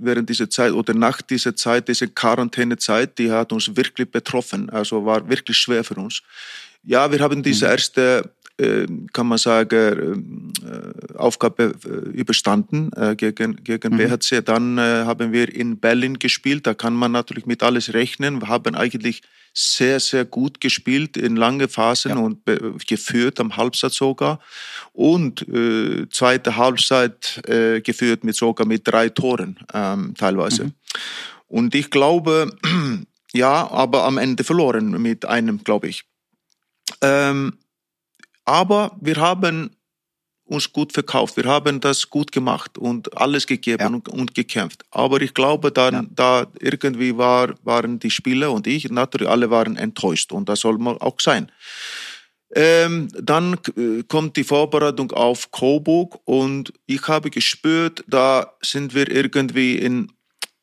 während dieser Zeit oder nach dieser Zeit, diese Quarantänezeit, die hat uns wirklich betroffen, also war wirklich schwer für uns. Ja, wir haben diese mhm. erste äh, kann man sagen, äh, Aufgabe äh, überstanden gegen, gegen mhm. BHC. Dann haben wir in Berlin gespielt. Da kann man natürlich mit alles rechnen. Wir haben eigentlich sehr, sehr gut gespielt in lange Phasen ja. und geführt am Halbzeit sogar. Und äh, zweite Halbzeit äh, geführt mit sogar mit drei Toren ähm, teilweise. Mhm. Und ich glaube, ja, aber am Ende verloren mit einem, glaube ich. Ähm, aber wir haben uns gut verkauft. Wir haben das gut gemacht und alles gegeben ja. und, und, gekämpft. Aber ich glaube, dann, ja. da irgendwie war, waren die Spieler und ich, natürlich alle waren enttäuscht und das soll man auch sein. Ähm, dann äh, kommt die Vorbereitung auf Coburg und ich habe gespürt, da sind wir irgendwie in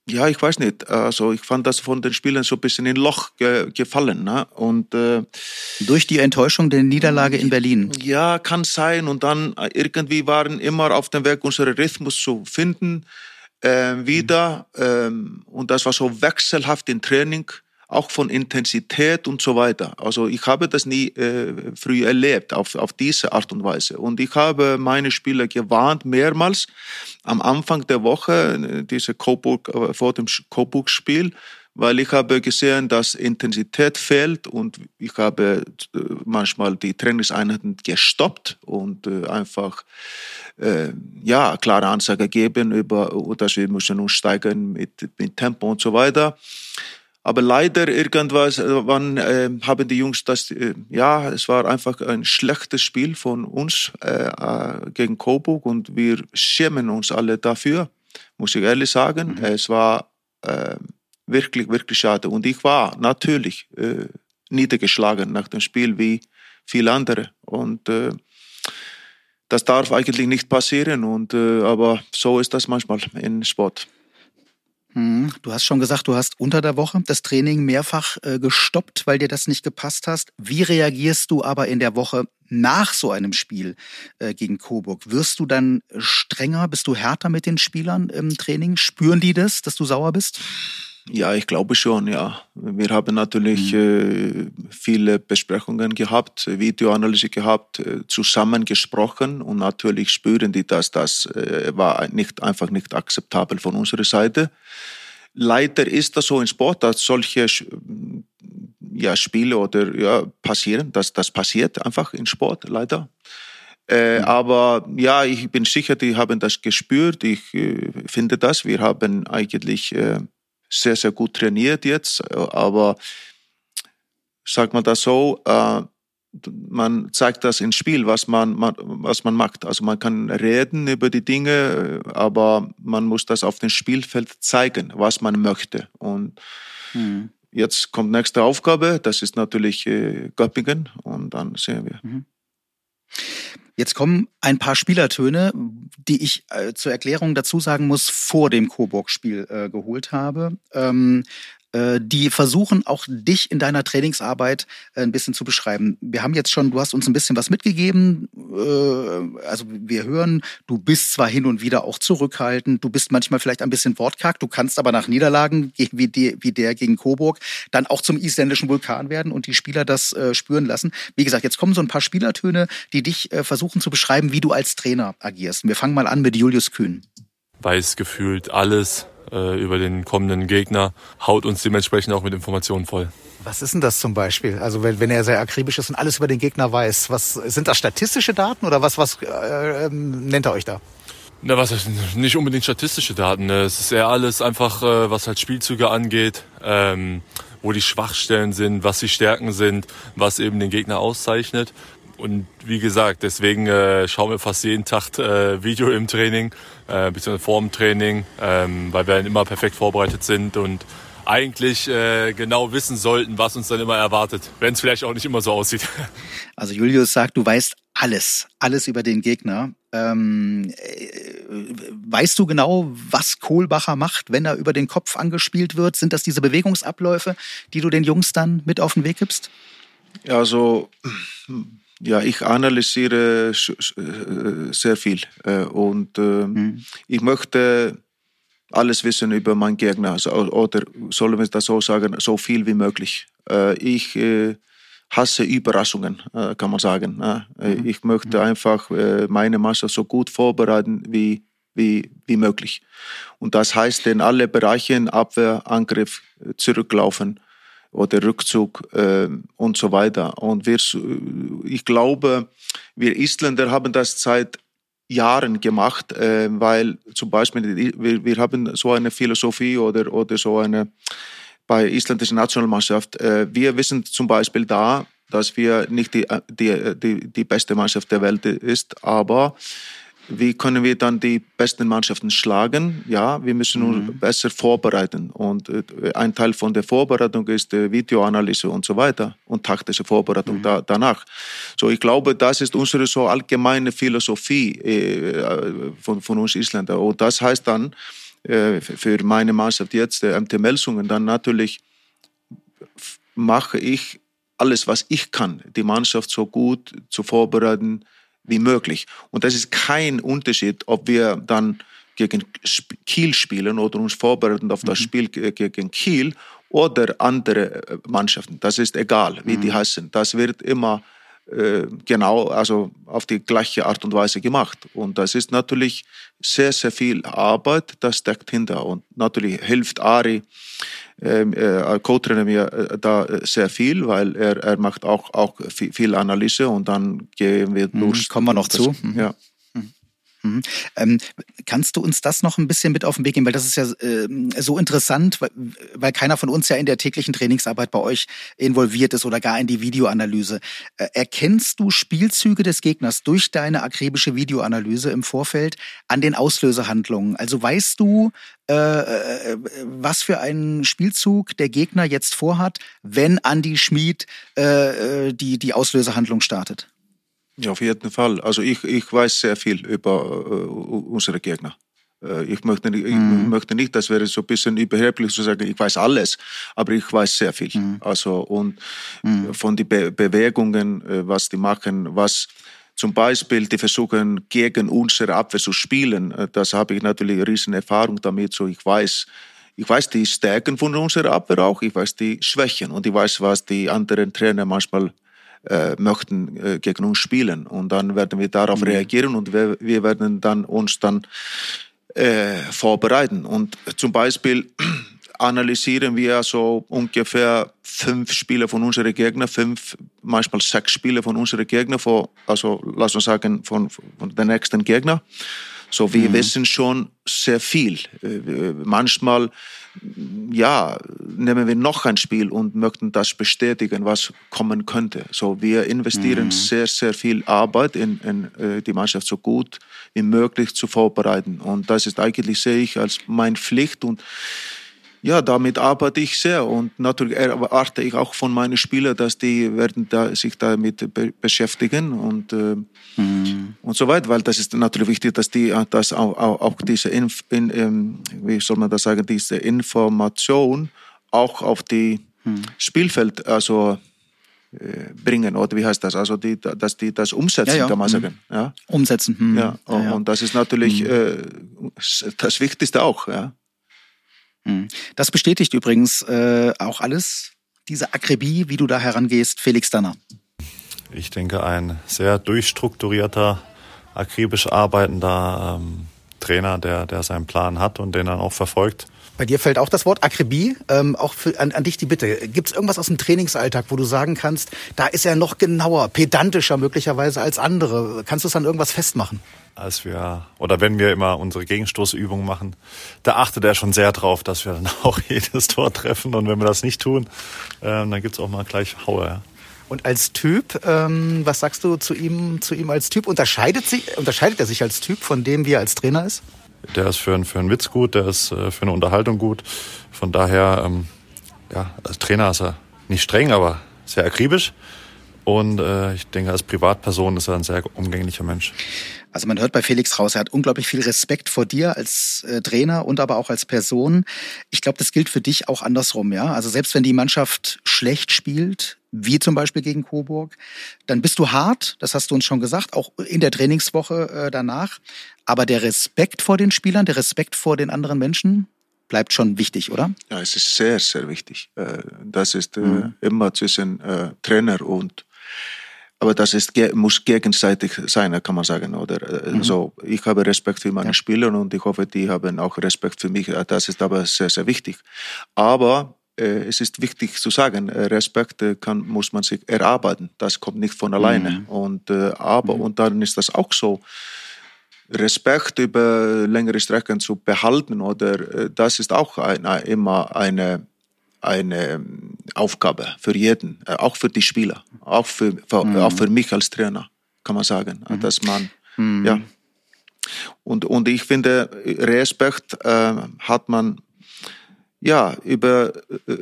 ja, ich weiß nicht. Also ich fand das von den Spielern so ein bisschen in Loch ge gefallen. Ne? Und äh, durch die Enttäuschung der Niederlage in Berlin. Ja, kann sein. Und dann äh, irgendwie waren immer auf dem Weg, unseren Rhythmus zu finden äh, wieder. Mhm. Ähm, und das war so wechselhaft im Training auch von Intensität und so weiter. Also ich habe das nie äh, früh erlebt auf, auf diese Art und Weise. Und ich habe meine Spieler gewarnt mehrmals am Anfang der Woche, äh, diese Coburg, äh, vor dem Coburg-Spiel, weil ich habe gesehen, dass Intensität fehlt und ich habe äh, manchmal die Trainingseinheiten gestoppt und einfach äh, ja klare Ansage gegeben über, dass wir müssen uns steigern mit, mit Tempo und so weiter. Aber leider irgendwas, äh, wann äh, haben die Jungs das, äh, ja, es war einfach ein schlechtes Spiel von uns äh, äh, gegen Coburg und wir schämen uns alle dafür, muss ich ehrlich sagen. Mhm. Es war äh, wirklich, wirklich schade. Und ich war natürlich äh, niedergeschlagen nach dem Spiel wie viele andere. Und äh, das darf eigentlich nicht passieren. Und, aber so ist das manchmal in Sport. Hm, du hast schon gesagt, du hast unter der Woche das Training mehrfach äh, gestoppt, weil dir das nicht gepasst hast. Wie reagierst du aber in der Woche nach so einem Spiel äh, gegen Coburg? Wirst du dann strenger? Bist du härter mit den Spielern im Training? Spüren die das, dass du sauer bist? Ja, ich glaube schon, ja. Wir haben natürlich mhm. äh, viele Besprechungen gehabt, Videoanalyse gehabt, äh, zusammen gesprochen und natürlich spüren die, dass das äh, war nicht, einfach nicht akzeptabel von unserer Seite. Leider ist das so im Sport, dass solche ja, Spiele oder ja, passieren, dass das passiert einfach im Sport, leider. Äh, mhm. Aber ja, ich bin sicher, die haben das gespürt. Ich äh, finde das. Wir haben eigentlich äh, sehr, sehr gut trainiert jetzt, aber sagt man das so, äh, man zeigt das ins Spiel, was man, man, was man macht. Also man kann reden über die Dinge, aber man muss das auf dem Spielfeld zeigen, was man möchte. Und mhm. jetzt kommt nächste Aufgabe, das ist natürlich äh, Göppingen und dann sehen wir. Mhm. Jetzt kommen ein paar Spielertöne, die ich äh, zur Erklärung dazu sagen muss, vor dem Coburg-Spiel äh, geholt habe. Ähm, äh, die versuchen auch dich in deiner Trainingsarbeit äh, ein bisschen zu beschreiben. Wir haben jetzt schon, du hast uns ein bisschen was mitgegeben. Äh, also wir hören, du bist zwar hin und wieder auch zurückhaltend, du bist manchmal vielleicht ein bisschen wortkarg, du kannst aber nach Niederlagen wie, wie der gegen Coburg dann auch zum isländischen Vulkan werden und die Spieler das äh, spüren lassen. Wie gesagt, jetzt kommen so ein paar Spielertöne, die dich äh, versuchen zu beschreiben, wie du als Trainer agierst. Wir fangen mal an mit Julius Kühn. Weiß gefühlt alles äh, über den kommenden Gegner, haut uns dementsprechend auch mit Informationen voll. Was ist denn das zum Beispiel? Also wenn, wenn er sehr akribisch ist und alles über den Gegner weiß, was sind das statistische Daten oder was was äh, ähm, nennt er euch da? Na, was nicht unbedingt statistische Daten. Ne? Es ist eher alles einfach, äh, was halt Spielzüge angeht, ähm, wo die Schwachstellen sind, was die Stärken sind, was eben den Gegner auszeichnet. Und wie gesagt, deswegen äh, schauen wir fast jeden Tag äh, Video im Training, äh, beziehungsweise vor dem Training, ähm, weil wir dann immer perfekt vorbereitet sind und eigentlich äh, genau wissen sollten, was uns dann immer erwartet, wenn es vielleicht auch nicht immer so aussieht. Also Julius sagt, du weißt alles, alles über den Gegner. Ähm, äh, weißt du genau, was Kohlbacher macht, wenn er über den Kopf angespielt wird? Sind das diese Bewegungsabläufe, die du den Jungs dann mit auf den Weg gibst? Ja, also ja, ich analysiere äh, sehr viel äh, und mhm. ich möchte alles wissen über meinen Gegner also, oder sollen wir das so sagen, so viel wie möglich. Ich hasse Überraschungen, kann man sagen. Mhm. Ich möchte mhm. einfach meine Mannschaft so gut vorbereiten wie, wie, wie möglich. Und das heißt, in alle Bereiche, Abwehr, Angriff, zurücklaufen oder Rückzug äh, und so weiter. Und wir, ich glaube, wir Isländer haben das seit Jahren gemacht, äh, weil zum Beispiel wir, wir haben so eine Philosophie oder, oder so eine bei isländischen Nationalmannschaft. Äh, wir wissen zum Beispiel da, dass wir nicht die, die, die, die beste Mannschaft der Welt ist, aber wie können wir dann die besten Mannschaften schlagen? Ja, wir müssen uns mhm. besser vorbereiten. Und äh, ein Teil von der Vorbereitung ist die Videoanalyse und so weiter und taktische Vorbereitung mhm. da, danach. So, ich glaube, das ist unsere so allgemeine Philosophie äh, von, von uns Isländer. Und das heißt dann äh, für meine Mannschaft jetzt, der MT Melsungen, dann natürlich mache ich alles, was ich kann, die Mannschaft so gut zu vorbereiten, wie möglich. Und das ist kein Unterschied, ob wir dann gegen Kiel spielen oder uns vorbereiten auf das mhm. Spiel gegen Kiel oder andere äh, Mannschaften. Das ist egal, wie mhm. die heißen. Das wird immer genau, also auf die gleiche Art und Weise gemacht. Und das ist natürlich sehr, sehr viel Arbeit, das steckt hinter. Und natürlich hilft Ari ähm, äh, Co-Trainer mir äh, da äh, sehr viel, weil er, er macht auch, auch viel Analyse und dann gehen wir mhm, durch. Kommen wir noch das, zu. Mhm. Ja. Mhm. Ähm, kannst du uns das noch ein bisschen mit auf den Weg geben? Weil das ist ja äh, so interessant, weil, weil, keiner von uns ja in der täglichen Trainingsarbeit bei euch involviert ist oder gar in die Videoanalyse. Äh, erkennst du Spielzüge des Gegners durch deine akribische Videoanalyse im Vorfeld an den Auslösehandlungen? Also weißt du, äh, äh was für einen Spielzug der Gegner jetzt vorhat, wenn Andy Schmid äh, äh, die, die Auslösehandlung startet? Ja, auf jeden Fall. Also ich, ich weiß sehr viel über äh, unsere Gegner. Äh, ich möchte, ich mhm. möchte nicht, das wäre so ein bisschen überheblich zu sagen, ich weiß alles, aber ich weiß sehr viel. Mhm. Also und mhm. von den Be Bewegungen, äh, was die machen, was zum Beispiel die versuchen gegen unsere Abwehr zu spielen, äh, das habe ich natürlich riesen Erfahrung damit. So ich weiß, ich weiß die Stärken von unserer Abwehr auch, ich weiß die Schwächen und ich weiß, was die anderen Trainer manchmal äh, möchten äh, gegen uns spielen. Und dann werden wir darauf mhm. reagieren und wir, wir, werden dann uns dann äh, vorbereiten. Und zum Beispiel analysieren wir so ungefähr fünf Spiele von unseren Gegnern, fünf, manchmal sechs Spiele von unseren Gegnern, vor, also lass uns sagen von, von den nächsten Gegner. So, wir mhm. wissen schon sehr viel. Äh, manchmal ja, nehmen wir noch ein Spiel und möchten das bestätigen, was kommen könnte. So, wir investieren mhm. sehr, sehr viel Arbeit in, in äh, die Mannschaft so gut wie möglich zu vorbereiten. Und das ist eigentlich, sehe ich, als meine Pflicht und ja, damit arbeite ich sehr und natürlich erwarte ich auch von meinen Spielern, dass die werden da, sich damit be beschäftigen und, äh, mhm. und so weiter, weil das ist natürlich wichtig, dass die dass auch, auch, auch diese, Inf in, ähm, wie soll man das sagen, diese Information auch auf die hm. Spielfeld also äh, bringen oder wie heißt das? Also die, dass die das umsetzen, ja, ja. kann man hm. sagen. Ja? Umsetzen. Hm. Ja. ja, und das ist natürlich hm. äh, das Wichtigste auch. Ja. Hm. Das bestätigt übrigens äh, auch alles, diese Akribie, wie du da herangehst, Felix Danner. Ich denke, ein sehr durchstrukturierter, akribisch arbeitender ähm, Trainer, der, der seinen Plan hat und den dann auch verfolgt. Bei dir fällt auch das Wort Akribie. Ähm, auch für, an, an dich die Bitte. Gibt es irgendwas aus dem Trainingsalltag, wo du sagen kannst, da ist er noch genauer, pedantischer möglicherweise als andere? Kannst du es an irgendwas festmachen? Als wir, oder wenn wir immer unsere Gegenstoßübungen machen, da achtet er schon sehr drauf, dass wir dann auch jedes Tor treffen. Und wenn wir das nicht tun, äh, dann gibt's auch mal gleich Haue. Ja. Und als Typ, ähm, was sagst du zu ihm, zu ihm als Typ? Unterscheidet, sich, unterscheidet er sich als Typ von dem, wie er als Trainer ist? Der ist für, für einen Witz gut, der ist äh, für eine Unterhaltung gut. Von daher, ähm, ja, als Trainer ist er nicht streng, aber sehr akribisch. Und äh, ich denke, als Privatperson ist er ein sehr umgänglicher Mensch. Also man hört bei Felix raus, er hat unglaublich viel Respekt vor dir als äh, Trainer und aber auch als Person. Ich glaube, das gilt für dich auch andersrum, ja. Also selbst wenn die Mannschaft schlecht spielt, wie zum Beispiel gegen Coburg, dann bist du hart, das hast du uns schon gesagt, auch in der Trainingswoche äh, danach. Aber der Respekt vor den Spielern, der Respekt vor den anderen Menschen bleibt schon wichtig, oder? Ja, es ist sehr, sehr wichtig. Äh, das ist äh, mhm. immer zwischen äh, Trainer und aber das ist, muss gegenseitig sein, kann man sagen. Oder? Mhm. Also ich habe Respekt für meine ja. Spieler und ich hoffe, die haben auch Respekt für mich. Das ist aber sehr, sehr wichtig. Aber äh, es ist wichtig zu sagen, äh, Respekt äh, kann, muss man sich erarbeiten. Das kommt nicht von alleine. Mhm. Und, aber, mhm. und dann ist das auch so, Respekt über längere Strecken zu behalten, oder das ist auch ein, immer eine, eine Aufgabe für jeden, auch für die Spieler, auch für, für mhm. auch für mich als Trainer, kann man sagen, mhm. dass man, mhm. ja. Und, und ich finde, Respekt äh, hat man ja, über äh,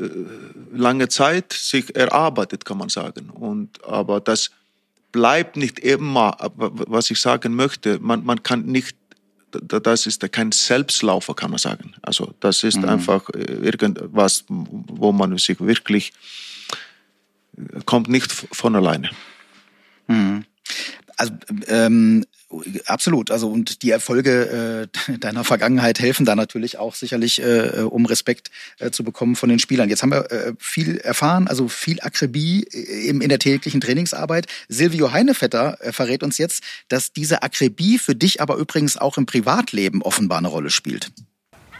lange Zeit sich erarbeitet, kann man sagen. Und, aber das bleibt nicht immer, was ich sagen möchte, man, man kann nicht, das ist kein Selbstlaufer, kann man sagen. Also das ist mhm. einfach äh, irgendwas, wo man sich wirklich, kommt nicht von alleine. Mhm. Also ähm, Absolut. Also und die Erfolge äh, deiner Vergangenheit helfen da natürlich auch sicherlich, äh, um Respekt äh, zu bekommen von den Spielern. Jetzt haben wir äh, viel erfahren, also viel Akribie äh, im, in der täglichen Trainingsarbeit. Silvio Heinevetter äh, verrät uns jetzt, dass diese Akribie für dich aber übrigens auch im Privatleben offenbar eine Rolle spielt.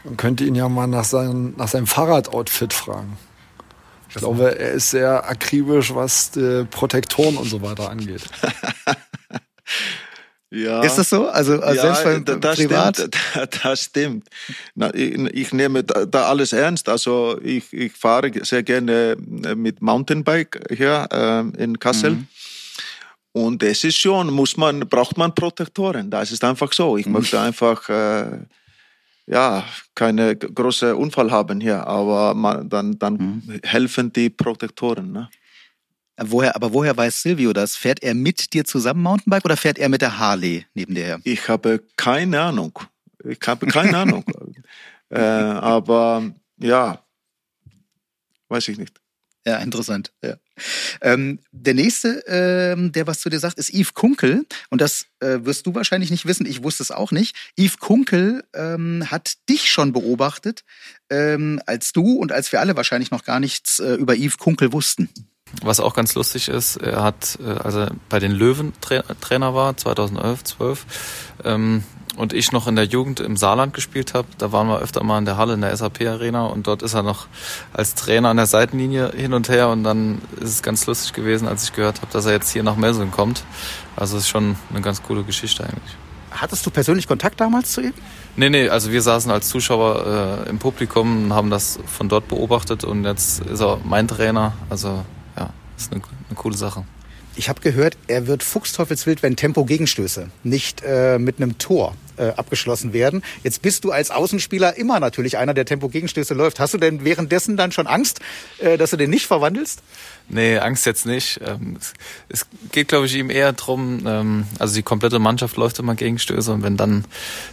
Man könnte ihn ja mal nach, seinem, nach seinem Fahrradoutfit fragen. Ich glaube, er ist sehr akribisch, was die Protektoren und so weiter angeht. Ja. Ist das so? Also, also ja, selbst beim das Privat? Stimmt, das stimmt. Ich, nehme da, alles ernst. Also ich, ich fahre sehr gerne äh, mit Mountainbike hier äh, in Kassel. Mhm. Und es ist schon, muss man, braucht man Protektoren. Das ist einfach so. Ich mhm. möchte einfach äh, ja, keine große Unfall haben hier, aber man, dann, dann mhm. helfen die Protektoren. Ne? Woher, aber woher weiß Silvio das? Fährt er mit dir zusammen Mountainbike oder fährt er mit der Harley neben dir her? Ich habe keine Ahnung. Ich habe keine Ahnung. äh, aber ja, weiß ich nicht. Ja, interessant. Ja. Ähm, der nächste, ähm, der was zu dir sagt, ist Yves Kunkel. Und das äh, wirst du wahrscheinlich nicht wissen. Ich wusste es auch nicht. Yves Kunkel ähm, hat dich schon beobachtet, ähm, als du und als wir alle wahrscheinlich noch gar nichts äh, über Yves Kunkel wussten. Was auch ganz lustig ist, er hat, äh, als er bei den Löwen Trainer war, 2011, 12, ähm, und ich noch in der Jugend im Saarland gespielt habe, da waren wir öfter mal in der Halle in der SAP Arena und dort ist er noch als Trainer an der Seitenlinie hin und her und dann ist es ganz lustig gewesen, als ich gehört habe, dass er jetzt hier nach Melsungen kommt. Also ist schon eine ganz coole Geschichte eigentlich. Hattest du persönlich Kontakt damals zu ihm? Nee, nee, also wir saßen als Zuschauer äh, im Publikum und haben das von dort beobachtet und jetzt ist er mein Trainer. Also das ist eine, eine coole Sache. Ich habe gehört, er wird fuchsteufelswild, wenn Tempo-Gegenstöße nicht äh, mit einem Tor äh, abgeschlossen werden. Jetzt bist du als Außenspieler immer natürlich einer, der Tempo-Gegenstöße läuft. Hast du denn währenddessen dann schon Angst, äh, dass du den nicht verwandelst? Nee, Angst jetzt nicht. Ähm, es, es, geht, glaube ich, ihm eher drum. Ähm, also die komplette Mannschaft läuft immer Gegenstöße und wenn dann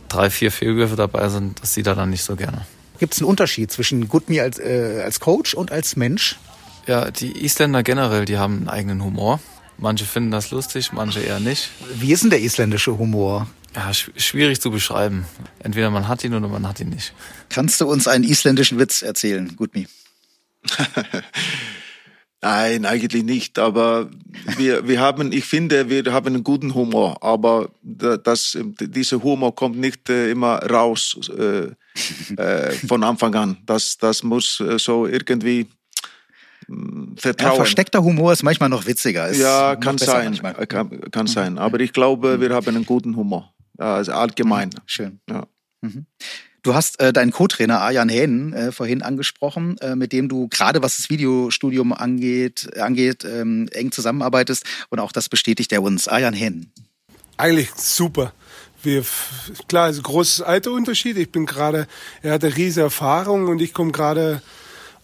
drei, vier Fehlwürfe dabei sind, das sieht er dann nicht so gerne. Gibt es einen Unterschied zwischen Gudmi als, äh, als Coach und als Mensch? Ja, die Isländer generell, die haben einen eigenen Humor. Manche finden das lustig, manche eher nicht. Wie ist denn der isländische Humor? Ja, schwierig zu beschreiben. Entweder man hat ihn oder man hat ihn nicht. Kannst du uns einen isländischen Witz erzählen, Gudmi? Nein, eigentlich nicht. Aber wir, wir haben, ich finde, wir haben einen guten Humor. Aber das, dieser Humor kommt nicht äh, immer raus äh, äh, von Anfang an. Das, das muss äh, so irgendwie Vertrauen. Ja, versteckter Humor ist manchmal noch witziger. Ist ja, kann sein. Manchmal. Kann, kann sein. Aber ich glaube, wir haben einen guten Humor. Also allgemein. Mhm. Schön. Ja. Mhm. Du hast äh, deinen Co-Trainer Arjan Hähnen äh, vorhin angesprochen, äh, mit dem du gerade was das Videostudium angeht, angeht ähm, eng zusammenarbeitest und auch das bestätigt er uns. Arjan Hähnen. Eigentlich super. Wir, klar, ist ein großes Alterunterschied. Ich bin gerade, er hat eine riesige Erfahrung und ich komme gerade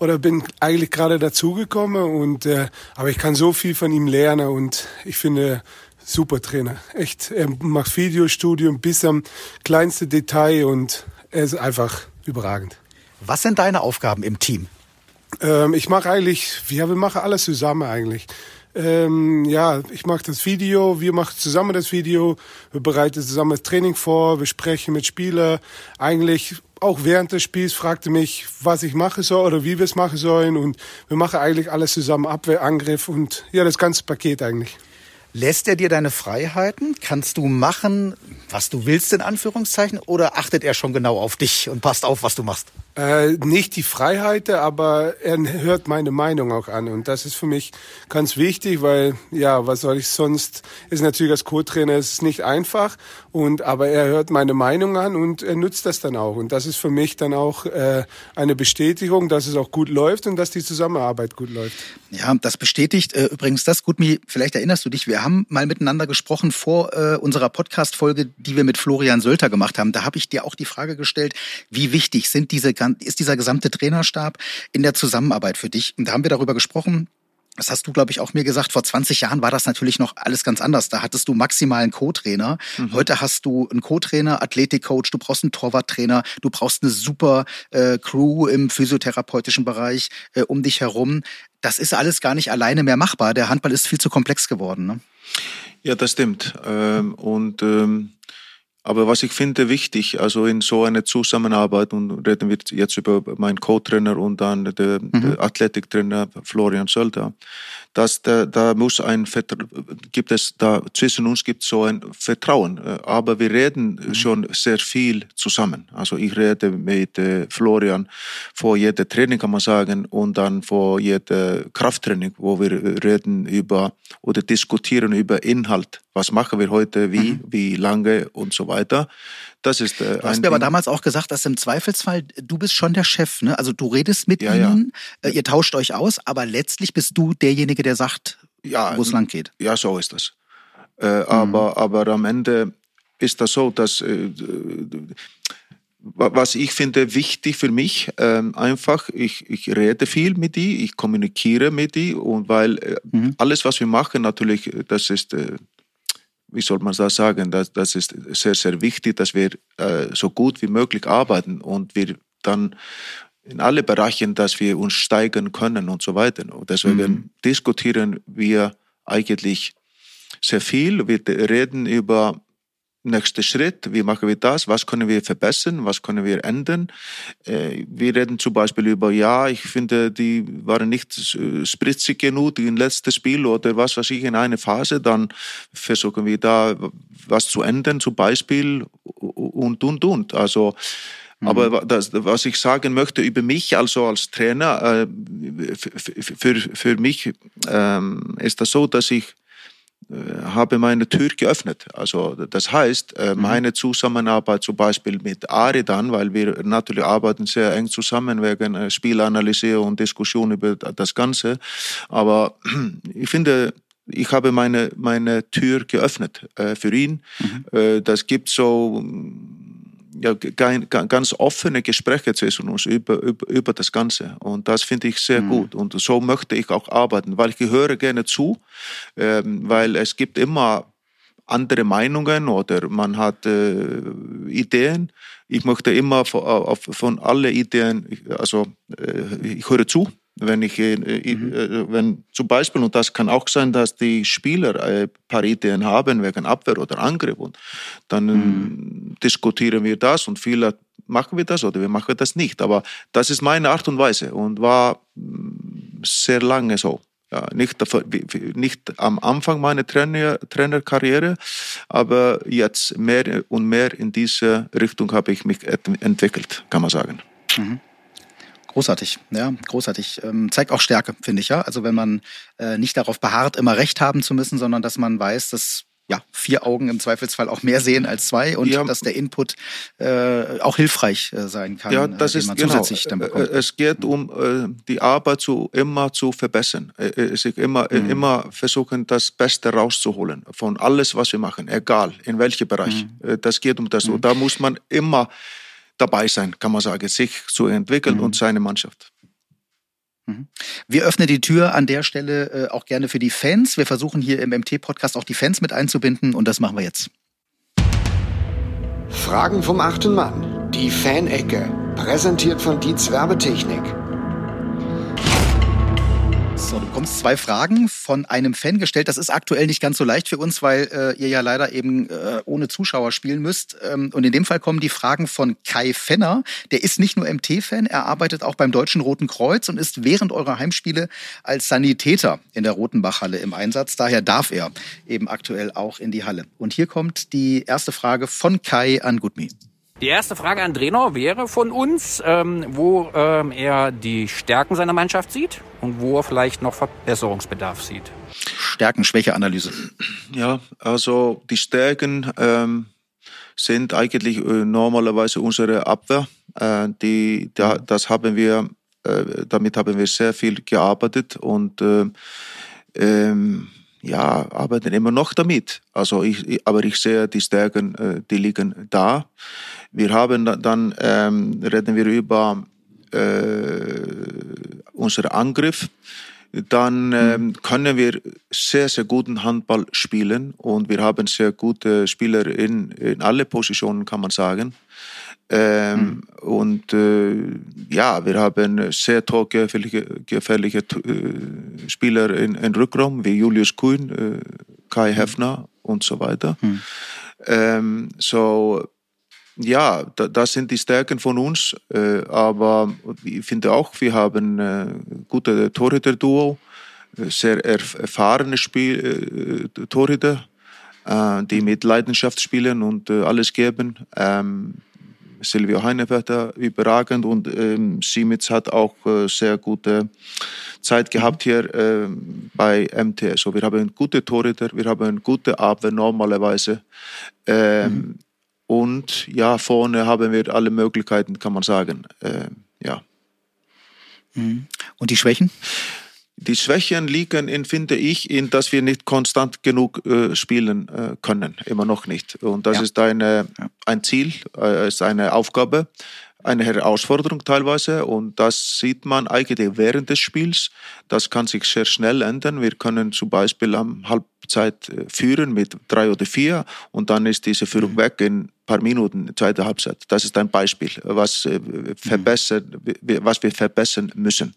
oder bin eigentlich gerade dazugekommen und äh, aber ich kann so viel von ihm lernen und ich finde super Trainer. Echt, er macht Videostudium bis am kleinsten Detail und er ist einfach überragend. Was sind deine Aufgaben im Team? Ähm, ich mache eigentlich, ja, wir machen alles zusammen eigentlich. Ähm, ja, ich mache das Video, wir machen zusammen das Video, wir bereiten zusammen das Training vor, wir sprechen mit Spielern. Eigentlich auch während des Spiels fragte mich, was ich machen soll oder wie wir es machen sollen. Und wir machen eigentlich alles zusammen, Abwehr, Angriff und ja, das ganze Paket eigentlich. Lässt er dir deine Freiheiten? Kannst du machen, was du willst, in Anführungszeichen? Oder achtet er schon genau auf dich und passt auf, was du machst? Äh, nicht die Freiheiten, aber er hört meine Meinung auch an. Und das ist für mich ganz wichtig, weil, ja, was soll ich sonst, ist natürlich als Co-Trainer, ist nicht einfach. Und, aber er hört meine Meinung an und er nutzt das dann auch. Und das ist für mich dann auch äh, eine Bestätigung, dass es auch gut läuft und dass die Zusammenarbeit gut läuft. Ja, das bestätigt äh, übrigens das. Gutmi, vielleicht erinnerst du dich, wir haben mal miteinander gesprochen vor äh, unserer Podcast-Folge, die wir mit Florian Sölter gemacht haben. Da habe ich dir auch die Frage gestellt, wie wichtig sind diese ist dieser gesamte Trainerstab in der Zusammenarbeit für dich? Und da haben wir darüber gesprochen, das hast du, glaube ich, auch mir gesagt. Vor 20 Jahren war das natürlich noch alles ganz anders. Da hattest du maximal einen Co-Trainer. Mhm. Heute hast du einen Co-Trainer, Athletikcoach, du brauchst einen Torwarttrainer, du brauchst eine super äh, Crew im physiotherapeutischen Bereich äh, um dich herum. Das ist alles gar nicht alleine mehr machbar. Der Handball ist viel zu komplex geworden. Ne? Ja, das stimmt. Ähm, und ähm aber was ich finde wichtig, also in so einer Zusammenarbeit, und reden wir jetzt über meinen Co-Trainer und dann der, mhm. Athletiktrainer Florian Sölder, dass da, da muss ein gibt es da zwischen uns gibt so ein Vertrauen, aber wir reden mhm. schon sehr viel zusammen. Also ich rede mit äh, Florian vor jeder Training kann man sagen und dann vor jeder Krafttraining, wo wir reden über oder diskutieren über Inhalt. Was machen wir heute, wie, mhm. wie lange und so weiter. Das ist äh, Du hast mir aber damals auch gesagt, dass im Zweifelsfall du bist schon der Chef, ne? Also du redest mit ja, ihnen, ja. Äh, ihr tauscht euch aus, aber letztlich bist du derjenige, der sagt, ja, wo es lang geht. Ja, so ist das. Äh, mhm. aber, aber am Ende ist das so, dass äh, was ich finde wichtig für mich, äh, einfach, ich, ich rede viel mit die, ich kommuniziere mit die und weil äh, mhm. alles, was wir machen, natürlich, das ist äh, wie soll man das sagen, das, das ist sehr, sehr wichtig, dass wir äh, so gut wie möglich arbeiten und wir dann in alle Bereichen, dass wir uns steigern können und so weiter. Und deswegen mhm. diskutieren wir eigentlich sehr viel. Wir reden über nächster Schritt, wie machen wir das, was können wir verbessern, was können wir ändern. Äh, wir reden zum Beispiel über, ja, ich finde, die waren nicht spritzig genug im letzten Spiel oder was weiß ich in einer Phase, dann versuchen wir da was zu ändern, zum Beispiel und, und, und. Also, mhm. aber das, was ich sagen möchte über mich, also als Trainer, äh, für, für mich ähm, ist das so, dass ich äh, habe meine Tür geöffnet. Also das heißt, äh, mhm. meine Zusammenarbeit zum Beispiel mit Ari dann, weil wir natürlich arbeiten sehr eng zusammen wegen äh, Spielanalyse und Diskussion über das Ganze. Aber ich finde, ich habe meine, meine Tür geöffnet für ihn. Mhm. Das gibt so ja, ganz offene Gespräche zwischen uns über, über, über das Ganze. Und das finde ich sehr mhm. gut. Und so möchte ich auch arbeiten, weil ich gehöre gerne zu, ähm, weil es gibt immer andere Meinungen oder man hat äh, Ideen. Ich möchte immer von, auf, von alle Ideen, also äh, ich höre zu, wenn ich, äh, mhm. Äh, wenn zum Beispiel, und das kann auch sein, dass die Spieler paar Ideen haben wegen Abwehr oder Angriff, und dann mhm. diskutieren wir das und viele machen wir das oder wir machen das nicht. Aber das ist meine Art und Weise und war mm, sehr lange so. Ja, nicht, nicht am Anfang meiner Trainer, Trainerkarriere, aber jetzt mehr und mehr in diese Richtung habe ich mich entwickelt, kann man sagen. Mhm. Großartig, ja, großartig. Ähm, zeigt auch Stärke, finde ich ja. Also wenn man äh, nicht darauf beharrt, immer Recht haben zu müssen, sondern dass man weiß, dass ja, vier Augen im Zweifelsfall auch mehr sehen als zwei und ja. dass der Input äh, auch hilfreich äh, sein kann, ja, das äh, ist, genau. Äh, es geht um äh, die Arbeit zu immer zu verbessern. Äh, sich immer, mhm. immer versuchen, das Beste rauszuholen von alles, was wir machen, egal in welchem Bereich. Mhm. Das geht um das. Mhm. Und da muss man immer dabei sein, kann man sagen, sich zu entwickeln mhm. und seine Mannschaft. Mhm. Wir öffnen die Tür an der Stelle äh, auch gerne für die Fans. Wir versuchen hier im MT-Podcast auch die Fans mit einzubinden und das machen wir jetzt. Fragen vom achten Mann. Die Fanecke. Präsentiert von Dietz Werbetechnik. So, du bekommst zwei Fragen von einem Fan gestellt. Das ist aktuell nicht ganz so leicht für uns, weil äh, ihr ja leider eben äh, ohne Zuschauer spielen müsst. Ähm, und in dem Fall kommen die Fragen von Kai Fenner. Der ist nicht nur MT-Fan, er arbeitet auch beim Deutschen Roten Kreuz und ist während eurer Heimspiele als Sanitäter in der Rotenbachhalle im Einsatz. Daher darf er eben aktuell auch in die Halle. Und hier kommt die erste Frage von Kai an Gutmi. Die erste Frage an Trainer wäre von uns, ähm, wo ähm, er die Stärken seiner Mannschaft sieht und wo er vielleicht noch Verbesserungsbedarf sieht. Stärken, Schwäche-Analyse. Ja, also die Stärken ähm, sind eigentlich äh, normalerweise unsere Abwehr. Äh, die, da, das haben wir, äh, damit haben wir sehr viel gearbeitet und äh, ähm, ja, arbeiten immer noch damit. Also ich, aber ich sehe die Stärken, äh, die liegen da. Wir haben dann, ähm, reden wir über äh, unseren Angriff. Dann ähm, können wir sehr, sehr guten Handball spielen und wir haben sehr gute Spieler in, in alle Positionen, kann man sagen. Ähm, mhm. Und äh, ja, wir haben sehr torgefährliche gefährliche, äh, Spieler in, in Rückraum, wie Julius Kuhn, äh, Kai Hefner und so weiter. Mhm. Ähm, so, ja, da, das sind die Stärken von uns, äh, aber ich finde auch, wir haben äh, gute Torhüter-Duo, äh, sehr erfahrene Spiel, äh, Torhüter, äh, die mit Leidenschaft spielen und äh, alles geben. Ähm, Silvio Heinevetter überragend und ähm, Simitz hat auch äh, sehr gute Zeit gehabt hier äh, bei MTS. So, wir haben gute Torhüter, wir haben gute Abwehr normalerweise. Ähm, mhm. Und ja, vorne haben wir alle Möglichkeiten, kann man sagen. Äh, ja. Mhm. Und die Schwächen? Die Schwächen liegen, in, finde ich, in, dass wir nicht konstant genug äh, spielen äh, können, immer noch nicht. Und das ja. ist eine, ein Ziel, äh, ist eine Aufgabe, eine Herausforderung teilweise. Und das sieht man eigentlich während des Spiels. Das kann sich sehr schnell ändern. Wir können zum Beispiel am Halbzeit äh, führen mit drei oder vier und dann ist diese Führung mhm. weg in paar Minuten, zweite Halbzeit. Das ist ein Beispiel, was, äh, verbessern, was wir verbessern müssen.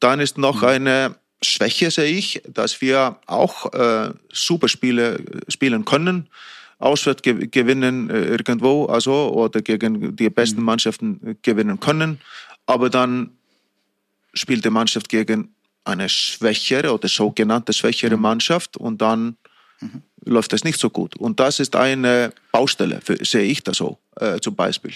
Dann ist noch mhm. eine Schwäche, sehe ich, dass wir auch äh, super Spiele spielen können, auswärts gewinnen äh, irgendwo, also oder gegen die besten mhm. Mannschaften gewinnen können, aber dann spielt die Mannschaft gegen eine schwächere oder sogenannte schwächere mhm. Mannschaft und dann mhm. läuft das nicht so gut. Und das ist eine Baustelle, für, sehe ich das so äh, zum Beispiel.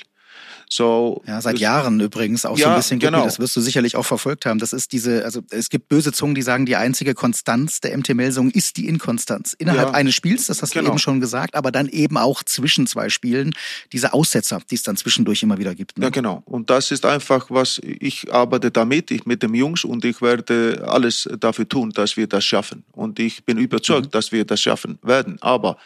So, ja, seit Jahren übrigens auch ja, so ein bisschen. Genau. Das wirst du sicherlich auch verfolgt haben. Das ist diese, also es gibt böse Zungen, die sagen, die einzige Konstanz der MT-Melsung ist die Inkonstanz. Innerhalb ja. eines Spiels, das hast genau. du eben schon gesagt, aber dann eben auch zwischen zwei Spielen, diese Aussetzer, die es dann zwischendurch immer wieder gibt. Ne? Ja, genau. Und das ist einfach, was ich arbeite damit, ich mit dem Jungs und ich werde alles dafür tun, dass wir das schaffen. Und ich bin überzeugt, mhm. dass wir das schaffen werden. Aber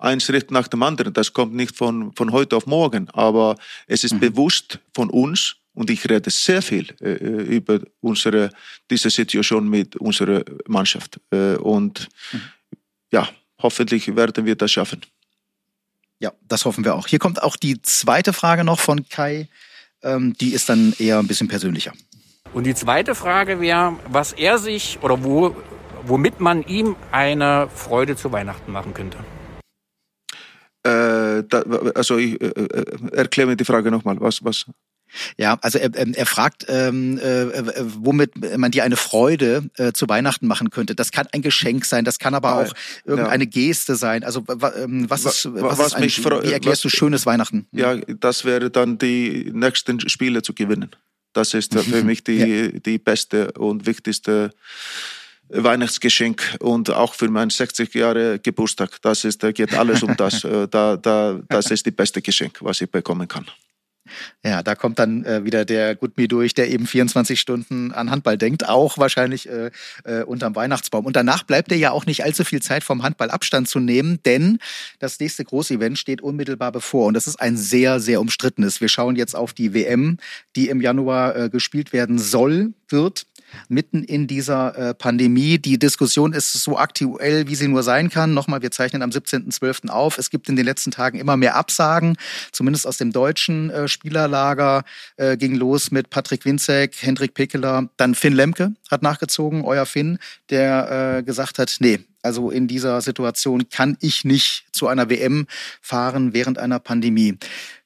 ein Schritt nach dem anderen, das kommt nicht von, von heute auf morgen, aber es ist mhm bewusst von uns und ich rede sehr viel äh, über unsere, diese Situation mit unserer Mannschaft. Äh, und mhm. ja, hoffentlich werden wir das schaffen. Ja, das hoffen wir auch. Hier kommt auch die zweite Frage noch von Kai. Ähm, die ist dann eher ein bisschen persönlicher. Und die zweite Frage wäre, was er sich oder wo, womit man ihm eine Freude zu Weihnachten machen könnte. Äh, da, also ich äh, äh erkläre mir die Frage nochmal. Was, was? Ja, also er, ähm, er fragt, ähm, äh, äh, womit man dir eine Freude äh, zu Weihnachten machen könnte. Das kann ein Geschenk sein, das kann aber auch irgendeine ja. Geste sein. Also ähm, was ist, was, was ist ein, wie erklärst was, du schönes Weihnachten? Ja, das wäre dann die nächsten Spiele zu gewinnen. Das ist für mich die, ja. die beste und wichtigste Weihnachtsgeschenk und auch für meinen 60 Jahre Geburtstag. Das ist, da geht alles um das. Äh, da, da, das ist die beste Geschenk, was ich bekommen kann. Ja, da kommt dann äh, wieder der Gutmi durch, der eben 24 Stunden an Handball denkt, auch wahrscheinlich äh, äh, unterm Weihnachtsbaum. Und danach bleibt er ja auch nicht allzu viel Zeit vom Handball Abstand zu nehmen, denn das nächste Großevent steht unmittelbar bevor. Und das ist ein sehr, sehr umstrittenes. Wir schauen jetzt auf die WM, die im Januar äh, gespielt werden soll, wird mitten in dieser äh, Pandemie. Die Diskussion ist so aktuell, wie sie nur sein kann. Nochmal, wir zeichnen am 17.12. auf. Es gibt in den letzten Tagen immer mehr Absagen, zumindest aus dem deutschen äh, Spielerlager. Äh, ging los mit Patrick Winzek, Hendrik Pekeler, dann Finn Lemke hat nachgezogen, euer Finn, der äh, gesagt hat, nee, also in dieser Situation kann ich nicht zu einer WM fahren während einer Pandemie.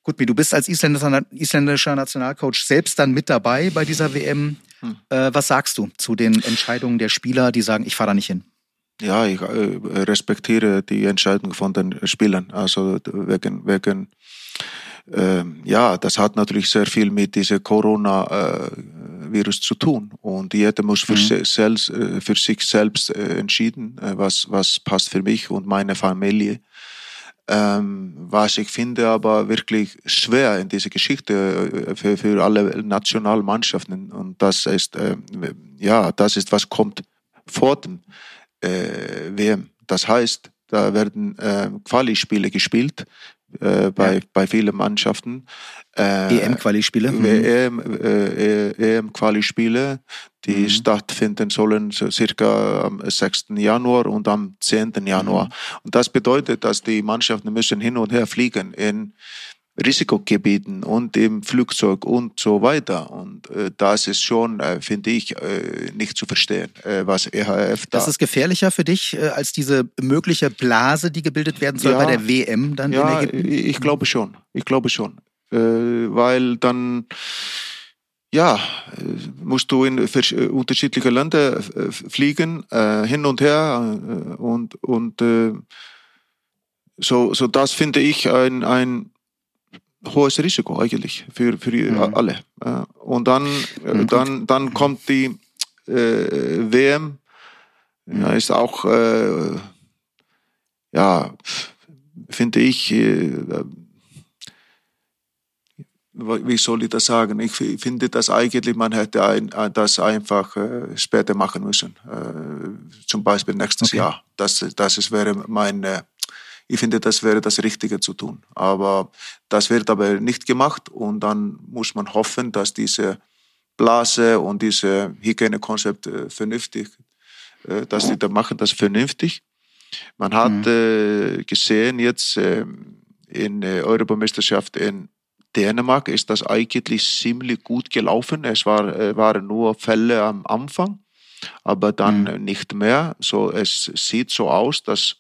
Gut, du bist als isländischer Nationalcoach selbst dann mit dabei bei dieser WM. Hm. Äh, was sagst du zu den Entscheidungen der Spieler, die sagen, ich fahre da nicht hin? Ja, ich äh, respektiere die Entscheidung von den Spielern. Also wegen, wegen äh, ja, das hat natürlich sehr viel mit diesem Corona-Virus zu tun. Und jeder muss für, mhm. selbst, äh, für sich selbst äh, entschieden, äh, was, was passt für mich und meine Familie. Ähm, was ich finde aber wirklich schwer in dieser Geschichte äh, für, für alle Nationalmannschaften und das ist äh, ja das ist was kommt vor dem äh, WM. Das heißt, da werden äh, Quali-Spiele gespielt äh, bei, ja. bei vielen Mannschaften. Äh, EM-Quali-Spiele? Mhm. EM, äh, EM-Quali-Spiele, die mhm. stattfinden sollen so circa am 6. Januar und am 10. Januar. Mhm. Und das bedeutet, dass die Mannschaften müssen hin und her fliegen in Risikogebieten und im Flugzeug und so weiter. Und äh, das ist schon, äh, finde ich, äh, nicht zu verstehen, äh, was EHF da. Das ist gefährlicher für dich äh, als diese mögliche Blase, die gebildet werden soll ja, bei der WM dann ja, in Ägypten? Ich glaube schon. Ich glaube schon. Äh, weil dann ja, musst du in unterschiedliche Länder fliegen, hin und her und, und so, so das finde ich ein, ein hohes Risiko eigentlich für, für mhm. alle. Und dann, mhm. dann, dann kommt die äh, WM, ja, ist auch, äh, ja, finde ich, äh, wie soll ich das sagen? Ich finde das eigentlich, man hätte ein, das einfach äh, später machen müssen. Äh, zum Beispiel nächstes okay. Jahr. Das, das wäre meine ich finde, das wäre das Richtige zu tun. Aber das wird aber nicht gemacht und dann muss man hoffen, dass diese Blase und diese Hygienekonzept äh, vernünftig, äh, dass die da machen das vernünftig. Man hat mhm. äh, gesehen jetzt äh, in der Europameisterschaft in Dänemark ist das eigentlich ziemlich gut gelaufen. Es war, waren nur Fälle am Anfang, aber dann mhm. nicht mehr. So, es sieht so aus, dass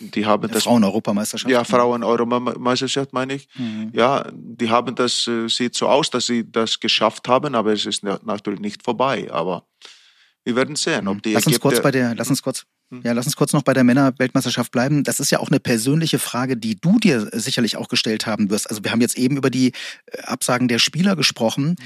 die haben das. Frauen-Europameisterschaft. Ja, Frauen-Europameisterschaft meine ich. Mhm. Ja, die haben das, äh, sieht so aus, dass sie das geschafft haben, aber es ist natürlich nicht vorbei. Aber wir werden sehen, ob die. Lass uns kurz bei der, lass uns kurz, hm? ja, lass uns kurz noch bei der Männer-Weltmeisterschaft bleiben. Das ist ja auch eine persönliche Frage, die du dir sicherlich auch gestellt haben wirst. Also wir haben jetzt eben über die äh, Absagen der Spieler gesprochen.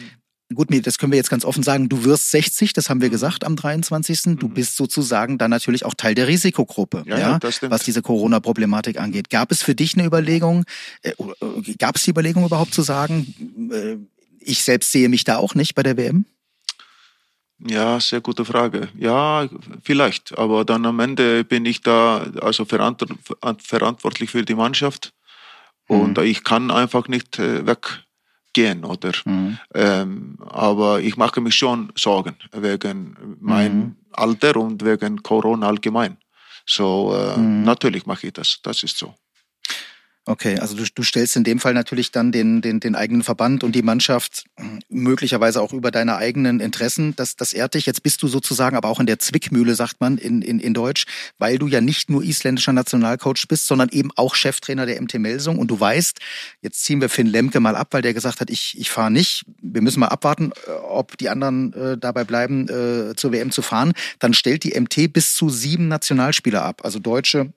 Gut, das können wir jetzt ganz offen sagen, du wirst 60, das haben wir gesagt am 23. Du mhm. bist sozusagen dann natürlich auch Teil der Risikogruppe, ja, ja, was diese Corona-Problematik angeht. Gab es für dich eine Überlegung, äh, äh, gab es die Überlegung überhaupt zu sagen, äh, ich selbst sehe mich da auch nicht bei der WM? Ja, sehr gute Frage. Ja, vielleicht. Aber dann am Ende bin ich da also verantwortlich für die Mannschaft. Und mhm. ich kann einfach nicht weg gehen, oder? Mhm. Ähm, aber ich mache mich schon Sorgen wegen mhm. Alter und wegen Corona allgemein. So, äh, mhm. natürlich mache ich das. Das ist so. Okay, also du, du stellst in dem Fall natürlich dann den, den, den eigenen Verband und die Mannschaft hm, möglicherweise auch über deine eigenen Interessen. Das, das ehrt dich. Jetzt bist du sozusagen aber auch in der Zwickmühle, sagt man in, in, in Deutsch, weil du ja nicht nur isländischer Nationalcoach bist, sondern eben auch Cheftrainer der MT Melsung. Und du weißt, jetzt ziehen wir Finn Lemke mal ab, weil der gesagt hat, ich, ich fahre nicht. Wir müssen mal abwarten, äh, ob die anderen äh, dabei bleiben, äh, zur WM zu fahren. Dann stellt die MT bis zu sieben Nationalspieler ab, also Deutsche,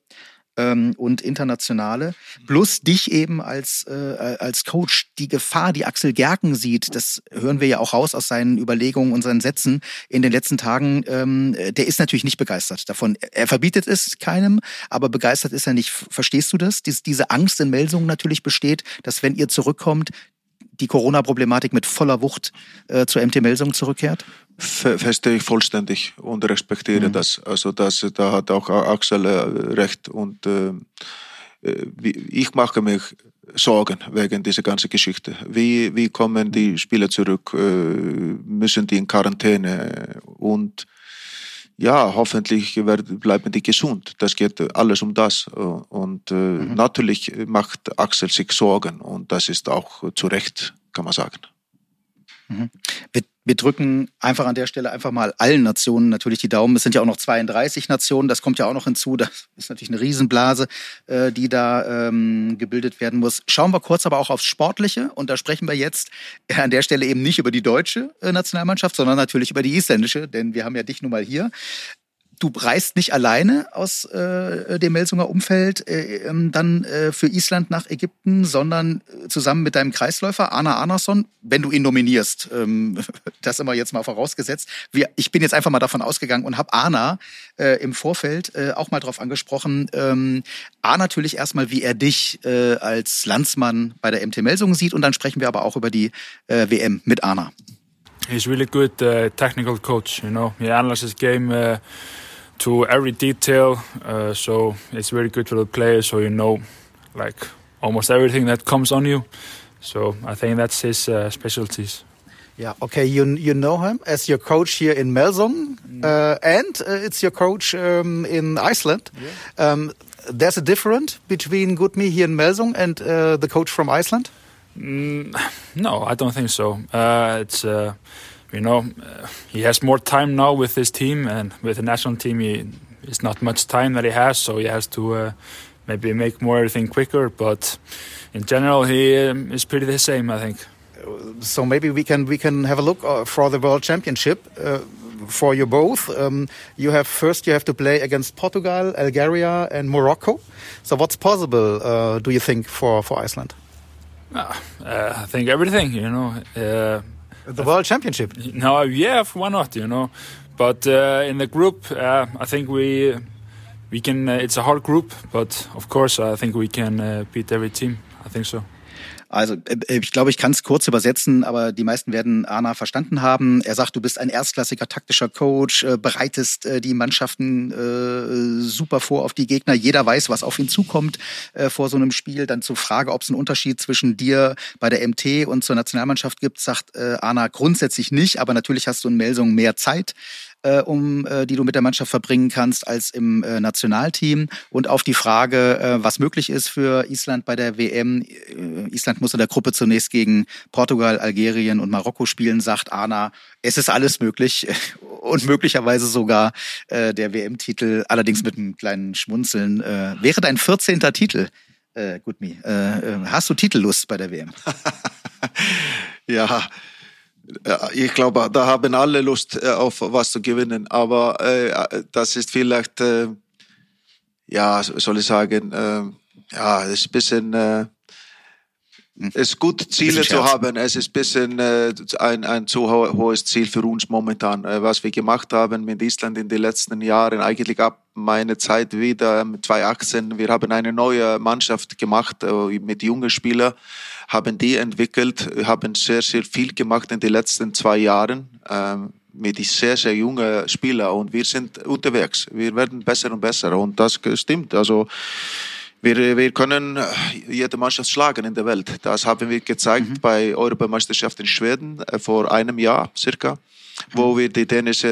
ähm, und internationale, plus dich eben als, äh, als Coach, die Gefahr, die Axel Gerken sieht, das hören wir ja auch raus aus seinen Überlegungen und seinen Sätzen in den letzten Tagen, ähm, der ist natürlich nicht begeistert davon. Er verbietet es keinem, aber begeistert ist er nicht. Verstehst du das? Dies, diese Angst in Melsungen natürlich besteht, dass wenn ihr zurückkommt, die Corona-Problematik mit voller Wucht äh, zur MT Melsung zurückkehrt? Verstehe ich vollständig und respektiere mhm. das. Also das, da hat auch Axel recht und äh, ich mache mich Sorgen wegen dieser ganzen Geschichte. Wie, wie kommen die Spieler zurück? Äh, müssen die in Quarantäne? Und ja, hoffentlich bleiben die gesund. Das geht alles um das. Und äh, mhm. natürlich macht Axel sich Sorgen und das ist auch zu Recht, kann man sagen. Mhm. Wir, wir, drücken einfach an der Stelle einfach mal allen Nationen natürlich die Daumen. Es sind ja auch noch 32 Nationen, das kommt ja auch noch hinzu. Das ist natürlich eine Riesenblase, äh, die da ähm, gebildet werden muss. Schauen wir kurz aber auch aufs Sportliche und da sprechen wir jetzt an der Stelle eben nicht über die deutsche äh, Nationalmannschaft, sondern natürlich über die isländische, denn wir haben ja dich nun mal hier du reist nicht alleine aus äh, dem Melsunger Umfeld äh, ähm, dann äh, für Island nach Ägypten, sondern äh, zusammen mit deinem Kreisläufer Arna Arnason, wenn du ihn nominierst. Ähm, das immer jetzt mal vorausgesetzt. Wir, ich bin jetzt einfach mal davon ausgegangen und habe Arna äh, im Vorfeld äh, auch mal drauf angesprochen. Ähm, A natürlich erstmal, wie er dich äh, als Landsmann bei der MT Melsungen sieht und dann sprechen wir aber auch über die äh, WM mit Arna. He's really good uh, technical coach, you know. He analyzes game uh to every detail. Uh, so it's very good for the players, so you know, like almost everything that comes on you. So I think that's his uh, specialties. Yeah. Okay. You you know him as your coach here in Melsung, mm. uh, and uh, it's your coach um, in Iceland. Yeah. Um, there's a difference between Gudmi here in Melsung and uh, the coach from Iceland. Mm, no, I don't think so. Uh, it's you know, uh, he has more time now with his team, and with the national team, he it's not much time that he has, so he has to uh, maybe make more everything quicker. But in general, he um, is pretty the same, I think. So maybe we can we can have a look uh, for the World Championship. Uh, for you both, um, you have first you have to play against Portugal, Algeria, and Morocco. So what's possible? Uh, do you think for for Iceland? Uh, I think everything. You know, the World Championship. No, yeah, why not? You know, but uh, in the group, uh, I think we we can. Uh, it's a hard group, but of course, I think we can uh, beat every team. I think so. Also äh, ich glaube, ich kann es kurz übersetzen, aber die meisten werden Arna verstanden haben. Er sagt, du bist ein erstklassiger taktischer Coach, äh, bereitest äh, die Mannschaften super vor auf die Gegner. Jeder weiß, was auf ihn zukommt vor so einem Spiel. Dann zur Frage, ob es einen Unterschied zwischen dir bei der MT und zur Nationalmannschaft gibt, sagt Arna grundsätzlich nicht, aber natürlich hast du in Melsung mehr Zeit äh, um äh, die du mit der Mannschaft verbringen kannst als im äh, Nationalteam. Und auf die Frage, äh, was möglich ist für Island bei der WM. Äh, Island muss in der Gruppe zunächst gegen Portugal, Algerien und Marokko spielen, sagt Arna, es ist alles möglich und möglicherweise sogar äh, der WM-Titel, allerdings mit einem kleinen Schmunzeln. Äh, wäre dein 14. Titel, äh, Gutmi. Äh, äh, hast du Titellust bei der WM? ja, ich glaube, da haben alle Lust äh, auf was zu gewinnen, aber äh, das ist vielleicht, äh, ja, soll ich sagen, äh, ja, es ist ein bisschen, äh, es ist gut, Ziele zu haben. Es ist ein bisschen äh, ein, ein zu ho hohes Ziel für uns momentan. Äh, was wir gemacht haben mit Island in den letzten Jahren, eigentlich ab meiner Zeit wieder mit 2018. Wir haben eine neue Mannschaft gemacht äh, mit jungen Spielern haben die entwickelt, haben sehr, sehr viel gemacht in den letzten zwei Jahren ähm, mit sehr, sehr jungen Spielern und wir sind unterwegs. Wir werden besser und besser und das stimmt. Also wir, wir können äh, jede Mannschaft schlagen in der Welt. Das haben wir gezeigt mhm. bei Europameisterschaft in Schweden äh, vor einem Jahr circa wo wir die dänische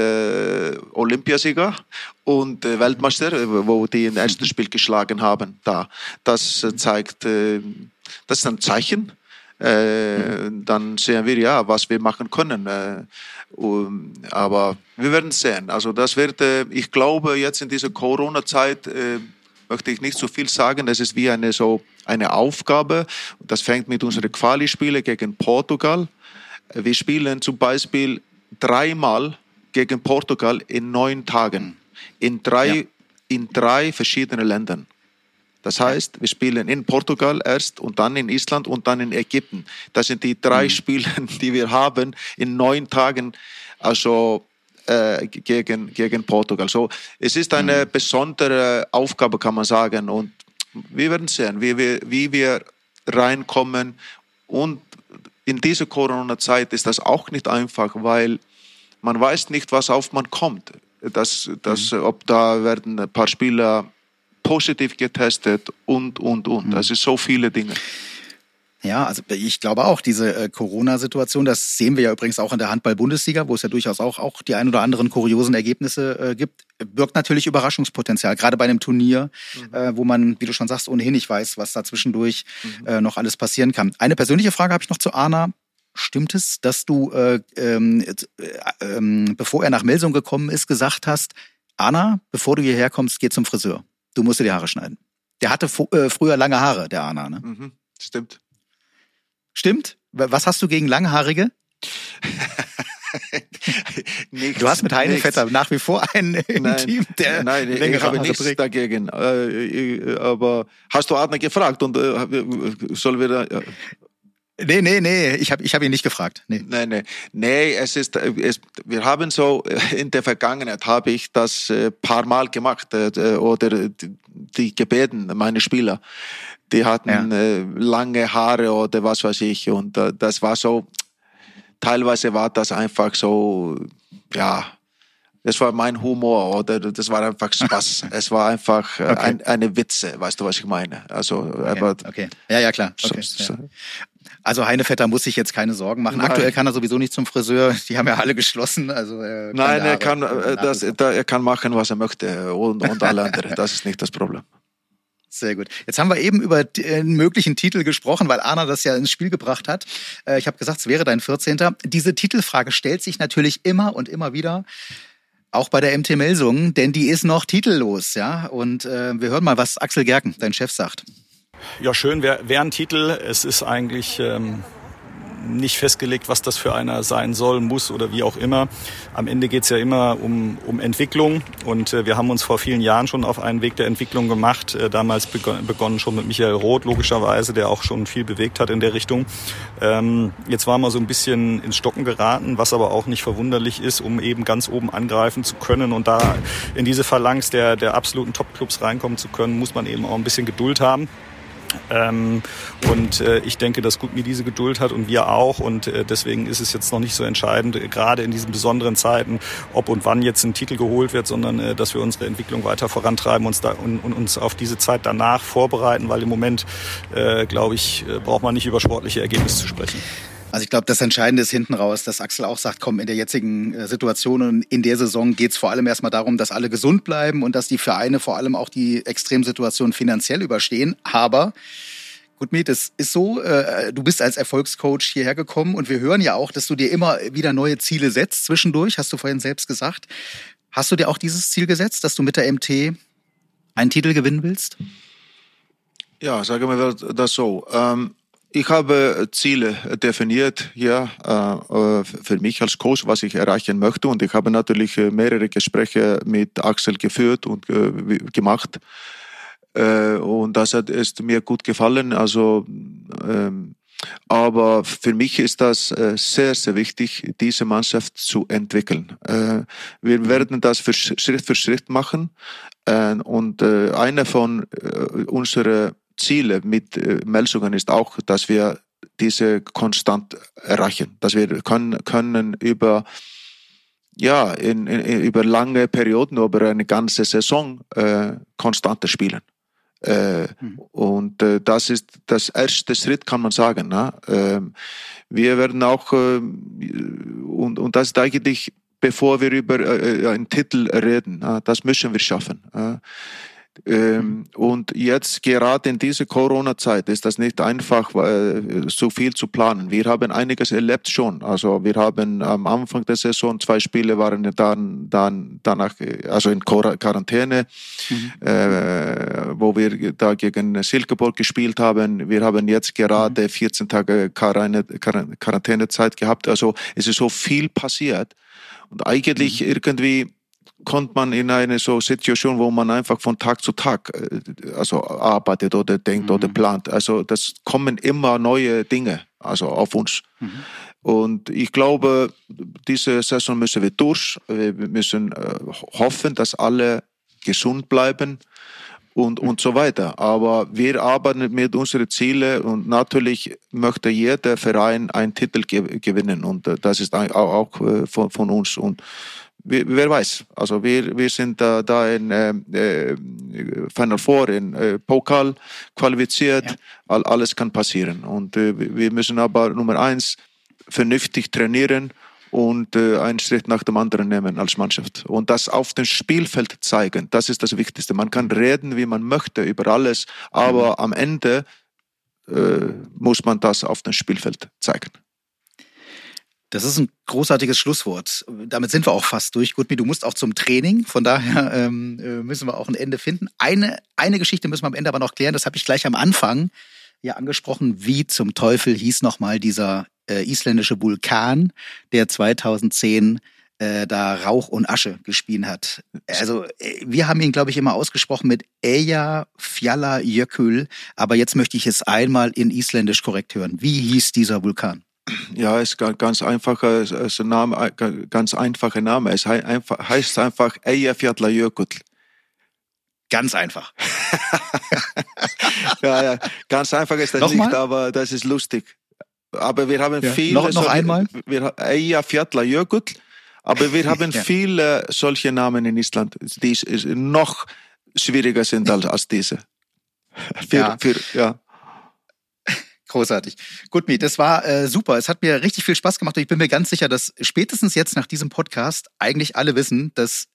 äh, Olympiasieger und Weltmeister, wo die im ersten Spiel geschlagen haben, da. Das zeigt, das ist ein Zeichen. Dann sehen wir ja, was wir machen können. Aber wir werden sehen. Also das wird, ich glaube, jetzt in dieser Corona-Zeit möchte ich nicht so viel sagen. Das ist wie eine so eine Aufgabe. Das fängt mit unseren Quali-Spielen gegen Portugal. Wir spielen zum Beispiel dreimal gegen Portugal in neun Tagen. In drei, ja. in drei verschiedenen Ländern. Das heißt, wir spielen in Portugal erst und dann in Island und dann in Ägypten. Das sind die drei mhm. Spiele, die wir haben in neun Tagen, also äh, gegen, gegen Portugal. So, es ist eine mhm. besondere Aufgabe, kann man sagen. Und wir werden sehen, wie wir, wie wir reinkommen und in dieser Corona-Zeit ist das auch nicht einfach, weil man weiß nicht, was auf man kommt. Das, das, mhm. Ob da werden ein paar Spieler positiv getestet und, und, und. Mhm. Das ist so viele Dinge. Ja, also ich glaube auch, diese äh, Corona-Situation, das sehen wir ja übrigens auch in der Handball-Bundesliga, wo es ja durchaus auch, auch die ein oder anderen kuriosen Ergebnisse äh, gibt, birgt natürlich Überraschungspotenzial, gerade bei einem Turnier, mhm. äh, wo man, wie du schon sagst, ohnehin nicht weiß, was da zwischendurch mhm. äh, noch alles passieren kann. Eine persönliche Frage habe ich noch zu Arna. Stimmt es, dass du, äh, ähm, äh, äh, bevor er nach Melsung gekommen ist, gesagt hast, Anna, bevor du hierher kommst, geh zum Friseur. Du musst dir die Haare schneiden. Der hatte äh, früher lange Haare, der Anna, ne? Mhm, stimmt. Stimmt? Was hast du gegen Langhaarige? du hast mit Heine Vetter nach wie vor einen nein, Team, der Nein, ich habe nichts trägt. dagegen. Äh, aber hast du Adner gefragt und äh, soll wir da... Nee, nee, nee, ich habe ich hab ihn nicht gefragt. Nee. nee, nee. Nee, es ist, es, wir haben so, in der Vergangenheit habe ich das äh, paar Mal gemacht äh, oder die gebeten, meine Spieler. Die hatten ja. äh, lange Haare oder was weiß ich. Und äh, das war so, teilweise war das einfach so, ja, das war mein Humor oder das war einfach Spaß. es war einfach äh, okay. ein, eine Witze, weißt du, was ich meine? Also, okay. aber. Okay. Ja, ja, klar. Okay. So, ja. Also Heinevetter muss sich jetzt keine Sorgen machen. Nein. Aktuell kann er sowieso nicht zum Friseur. Die haben ja alle geschlossen. Also er Nein, er kann, äh, das, er kann machen, was er möchte und, und alle anderen. Das ist nicht das Problem. Sehr gut. Jetzt haben wir eben über den möglichen Titel gesprochen, weil Arna das ja ins Spiel gebracht hat. Äh, ich habe gesagt, es wäre dein 14. Diese Titelfrage stellt sich natürlich immer und immer wieder. Auch bei der MT Melsung, denn die ist noch titellos, ja. Und äh, wir hören mal, was Axel Gerken, dein Chef, sagt. Ja, schön wäre wär ein Titel. Es ist eigentlich ähm, nicht festgelegt, was das für einer sein soll, muss oder wie auch immer. Am Ende geht es ja immer um, um Entwicklung und äh, wir haben uns vor vielen Jahren schon auf einen Weg der Entwicklung gemacht. Äh, damals begonnen, begonnen schon mit Michael Roth, logischerweise, der auch schon viel bewegt hat in der Richtung. Ähm, jetzt waren wir so ein bisschen ins Stocken geraten, was aber auch nicht verwunderlich ist, um eben ganz oben angreifen zu können und da in diese Phalanx der, der absoluten Top-Clubs reinkommen zu können, muss man eben auch ein bisschen Geduld haben. Ähm, und äh, ich denke, dass Gut mir diese Geduld hat und wir auch. Und äh, deswegen ist es jetzt noch nicht so entscheidend, äh, gerade in diesen besonderen Zeiten, ob und wann jetzt ein Titel geholt wird, sondern äh, dass wir unsere Entwicklung weiter vorantreiben uns da, und, und uns auf diese Zeit danach vorbereiten, weil im Moment, äh, glaube ich, äh, braucht man nicht über sportliche Ergebnisse zu sprechen. Also ich glaube, das Entscheidende ist hinten raus, dass Axel auch sagt, komm, in der jetzigen äh, Situation und in der Saison geht es vor allem erstmal darum, dass alle gesund bleiben und dass die Vereine vor allem auch die Extremsituation finanziell überstehen. Aber Gut, Miet, es ist so, äh, du bist als Erfolgscoach hierher gekommen und wir hören ja auch, dass du dir immer wieder neue Ziele setzt zwischendurch, hast du vorhin selbst gesagt. Hast du dir auch dieses Ziel gesetzt, dass du mit der MT einen Titel gewinnen willst? Ja, sagen wir das so. Ähm, ich habe Ziele definiert hier äh, für mich als Coach, was ich erreichen möchte. Und ich habe natürlich äh, mehrere Gespräche mit Axel geführt und äh, gemacht. Und das hat ist mir gut gefallen. Also, ähm, aber für mich ist das sehr, sehr wichtig, diese Mannschaft zu entwickeln. Wir werden das Schritt für Schritt machen. Und eine von unseren Ziele mit äh, Meldungen ist auch, dass wir diese konstant erreichen, dass wir können, können über ja, in, in, über lange Perioden, über eine ganze Saison äh, konstante spielen. Äh, mhm. Und äh, das ist das erste Schritt, kann man sagen. Ne? Ähm, wir werden auch, äh, und, und das ist eigentlich, bevor wir über äh, einen Titel reden, das müssen wir schaffen. Ähm, und jetzt gerade in dieser Corona-Zeit ist das nicht einfach, äh, so viel zu planen. Wir haben einiges erlebt schon. Also wir haben am Anfang der Saison zwei Spiele waren dann, dann danach, also in Quarantäne, mhm. äh, wo wir da gegen Silkeborg gespielt haben. Wir haben jetzt gerade 14 mhm. Tage Quarantänezeit gehabt. Also es ist so viel passiert. Und eigentlich mhm. irgendwie kommt man in eine so Situation, wo man einfach von Tag zu Tag äh, also arbeitet oder denkt mhm. oder plant. Also das kommen immer neue Dinge also auf uns. Mhm. Und ich glaube, diese Saison müssen wir durch. Wir müssen äh, hoffen, dass alle gesund bleiben und, und so weiter. Aber wir arbeiten mit unseren Zielen und natürlich möchte jeder Verein einen Titel gewinnen und äh, das ist auch, auch von, von uns. Und wer weiß. Also wir, wir sind da, da in äh, äh, Final Four, in äh, Pokal qualifiziert. Ja. All, alles kann passieren. Und äh, wir müssen aber Nummer eins vernünftig trainieren und äh, einen Schritt nach dem anderen nehmen als Mannschaft. Und das auf dem Spielfeld zeigen, das ist das Wichtigste. Man kann reden, wie man möchte, über alles, aber mhm. am Ende äh, muss man das auf dem Spielfeld zeigen. Das ist ein großartiges Schlusswort. Damit sind wir auch fast durch. Gutmi, du musst auch zum Training. Von daher ähm, äh, müssen wir auch ein Ende finden. Eine, eine Geschichte müssen wir am Ende aber noch klären. Das habe ich gleich am Anfang ja angesprochen. Wie zum Teufel hieß nochmal dieser äh, isländische Vulkan, der 2010 äh, da Rauch und Asche gespielt hat. Also äh, wir haben ihn, glaube ich, immer ausgesprochen mit Eja Fjalla Jökull. Aber jetzt möchte ich es einmal in Isländisch korrekt hören. Wie hieß dieser Vulkan? Ja, es ist ganz einfacher, ist ein Name, ganz einfacher Name. Es heißt einfach Eyjafjallajökull. Ganz einfach. ja, ja, ganz einfach ist das Nochmal? nicht, aber das ist lustig. Aber wir haben ja. viele. Noch, noch solche, einmal? Eyjafjallajökull. Aber wir haben ja. viele solche Namen in Island, die noch schwieriger sind als, als diese. Für, ja. Für, ja. Großartig. Gut, Mi, das war äh, super. Es hat mir richtig viel Spaß gemacht und ich bin mir ganz sicher, dass spätestens jetzt nach diesem Podcast eigentlich alle wissen, dass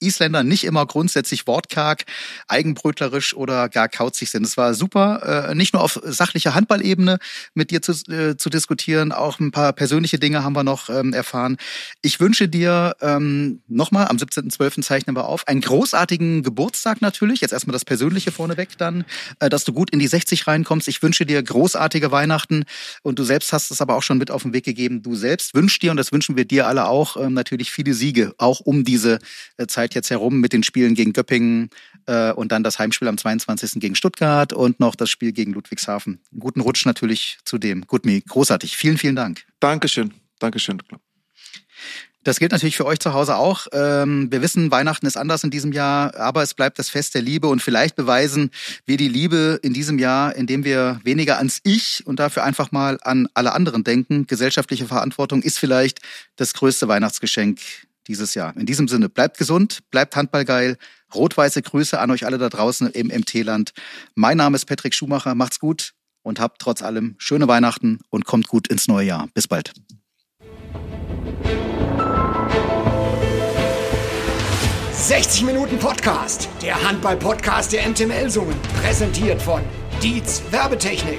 Isländer nicht immer grundsätzlich wortkarg, eigenbrötlerisch oder gar kauzig sind. Es war super, äh, nicht nur auf sachlicher Handballebene mit dir zu, äh, zu diskutieren, auch ein paar persönliche Dinge haben wir noch ähm, erfahren. Ich wünsche dir ähm, nochmal, am 17.12. zeichnen wir auf, einen großartigen Geburtstag natürlich. Jetzt erstmal das Persönliche vorneweg dann, äh, dass du gut in die 60 reinkommst. Ich wünsche dir großartige Weihnachten und du selbst hast es aber auch schon mit auf den Weg gegeben. Du selbst wünschst dir, und das wünschen wir dir alle auch, ähm, natürlich viele Siege, auch um diese Zeit Zeit jetzt herum mit den Spielen gegen Göppingen äh, und dann das Heimspiel am 22. gegen Stuttgart und noch das Spiel gegen Ludwigshafen. Einen guten Rutsch natürlich zu dem. Gutmi, großartig. Vielen, vielen Dank. Dankeschön. Dankeschön. Das gilt natürlich für euch zu Hause auch. Ähm, wir wissen, Weihnachten ist anders in diesem Jahr, aber es bleibt das Fest der Liebe und vielleicht beweisen wir die Liebe in diesem Jahr, indem wir weniger ans Ich und dafür einfach mal an alle anderen denken. Gesellschaftliche Verantwortung ist vielleicht das größte Weihnachtsgeschenk dieses Jahr. In diesem Sinne, bleibt gesund, bleibt handballgeil. Rot-weiße Grüße an euch alle da draußen im MT-Land. Mein Name ist Patrick Schumacher. Macht's gut und habt trotz allem schöne Weihnachten und kommt gut ins neue Jahr. Bis bald. »60 Minuten Podcast«, der Handball-Podcast der MTML-Summen, präsentiert von Dietz Werbetechnik.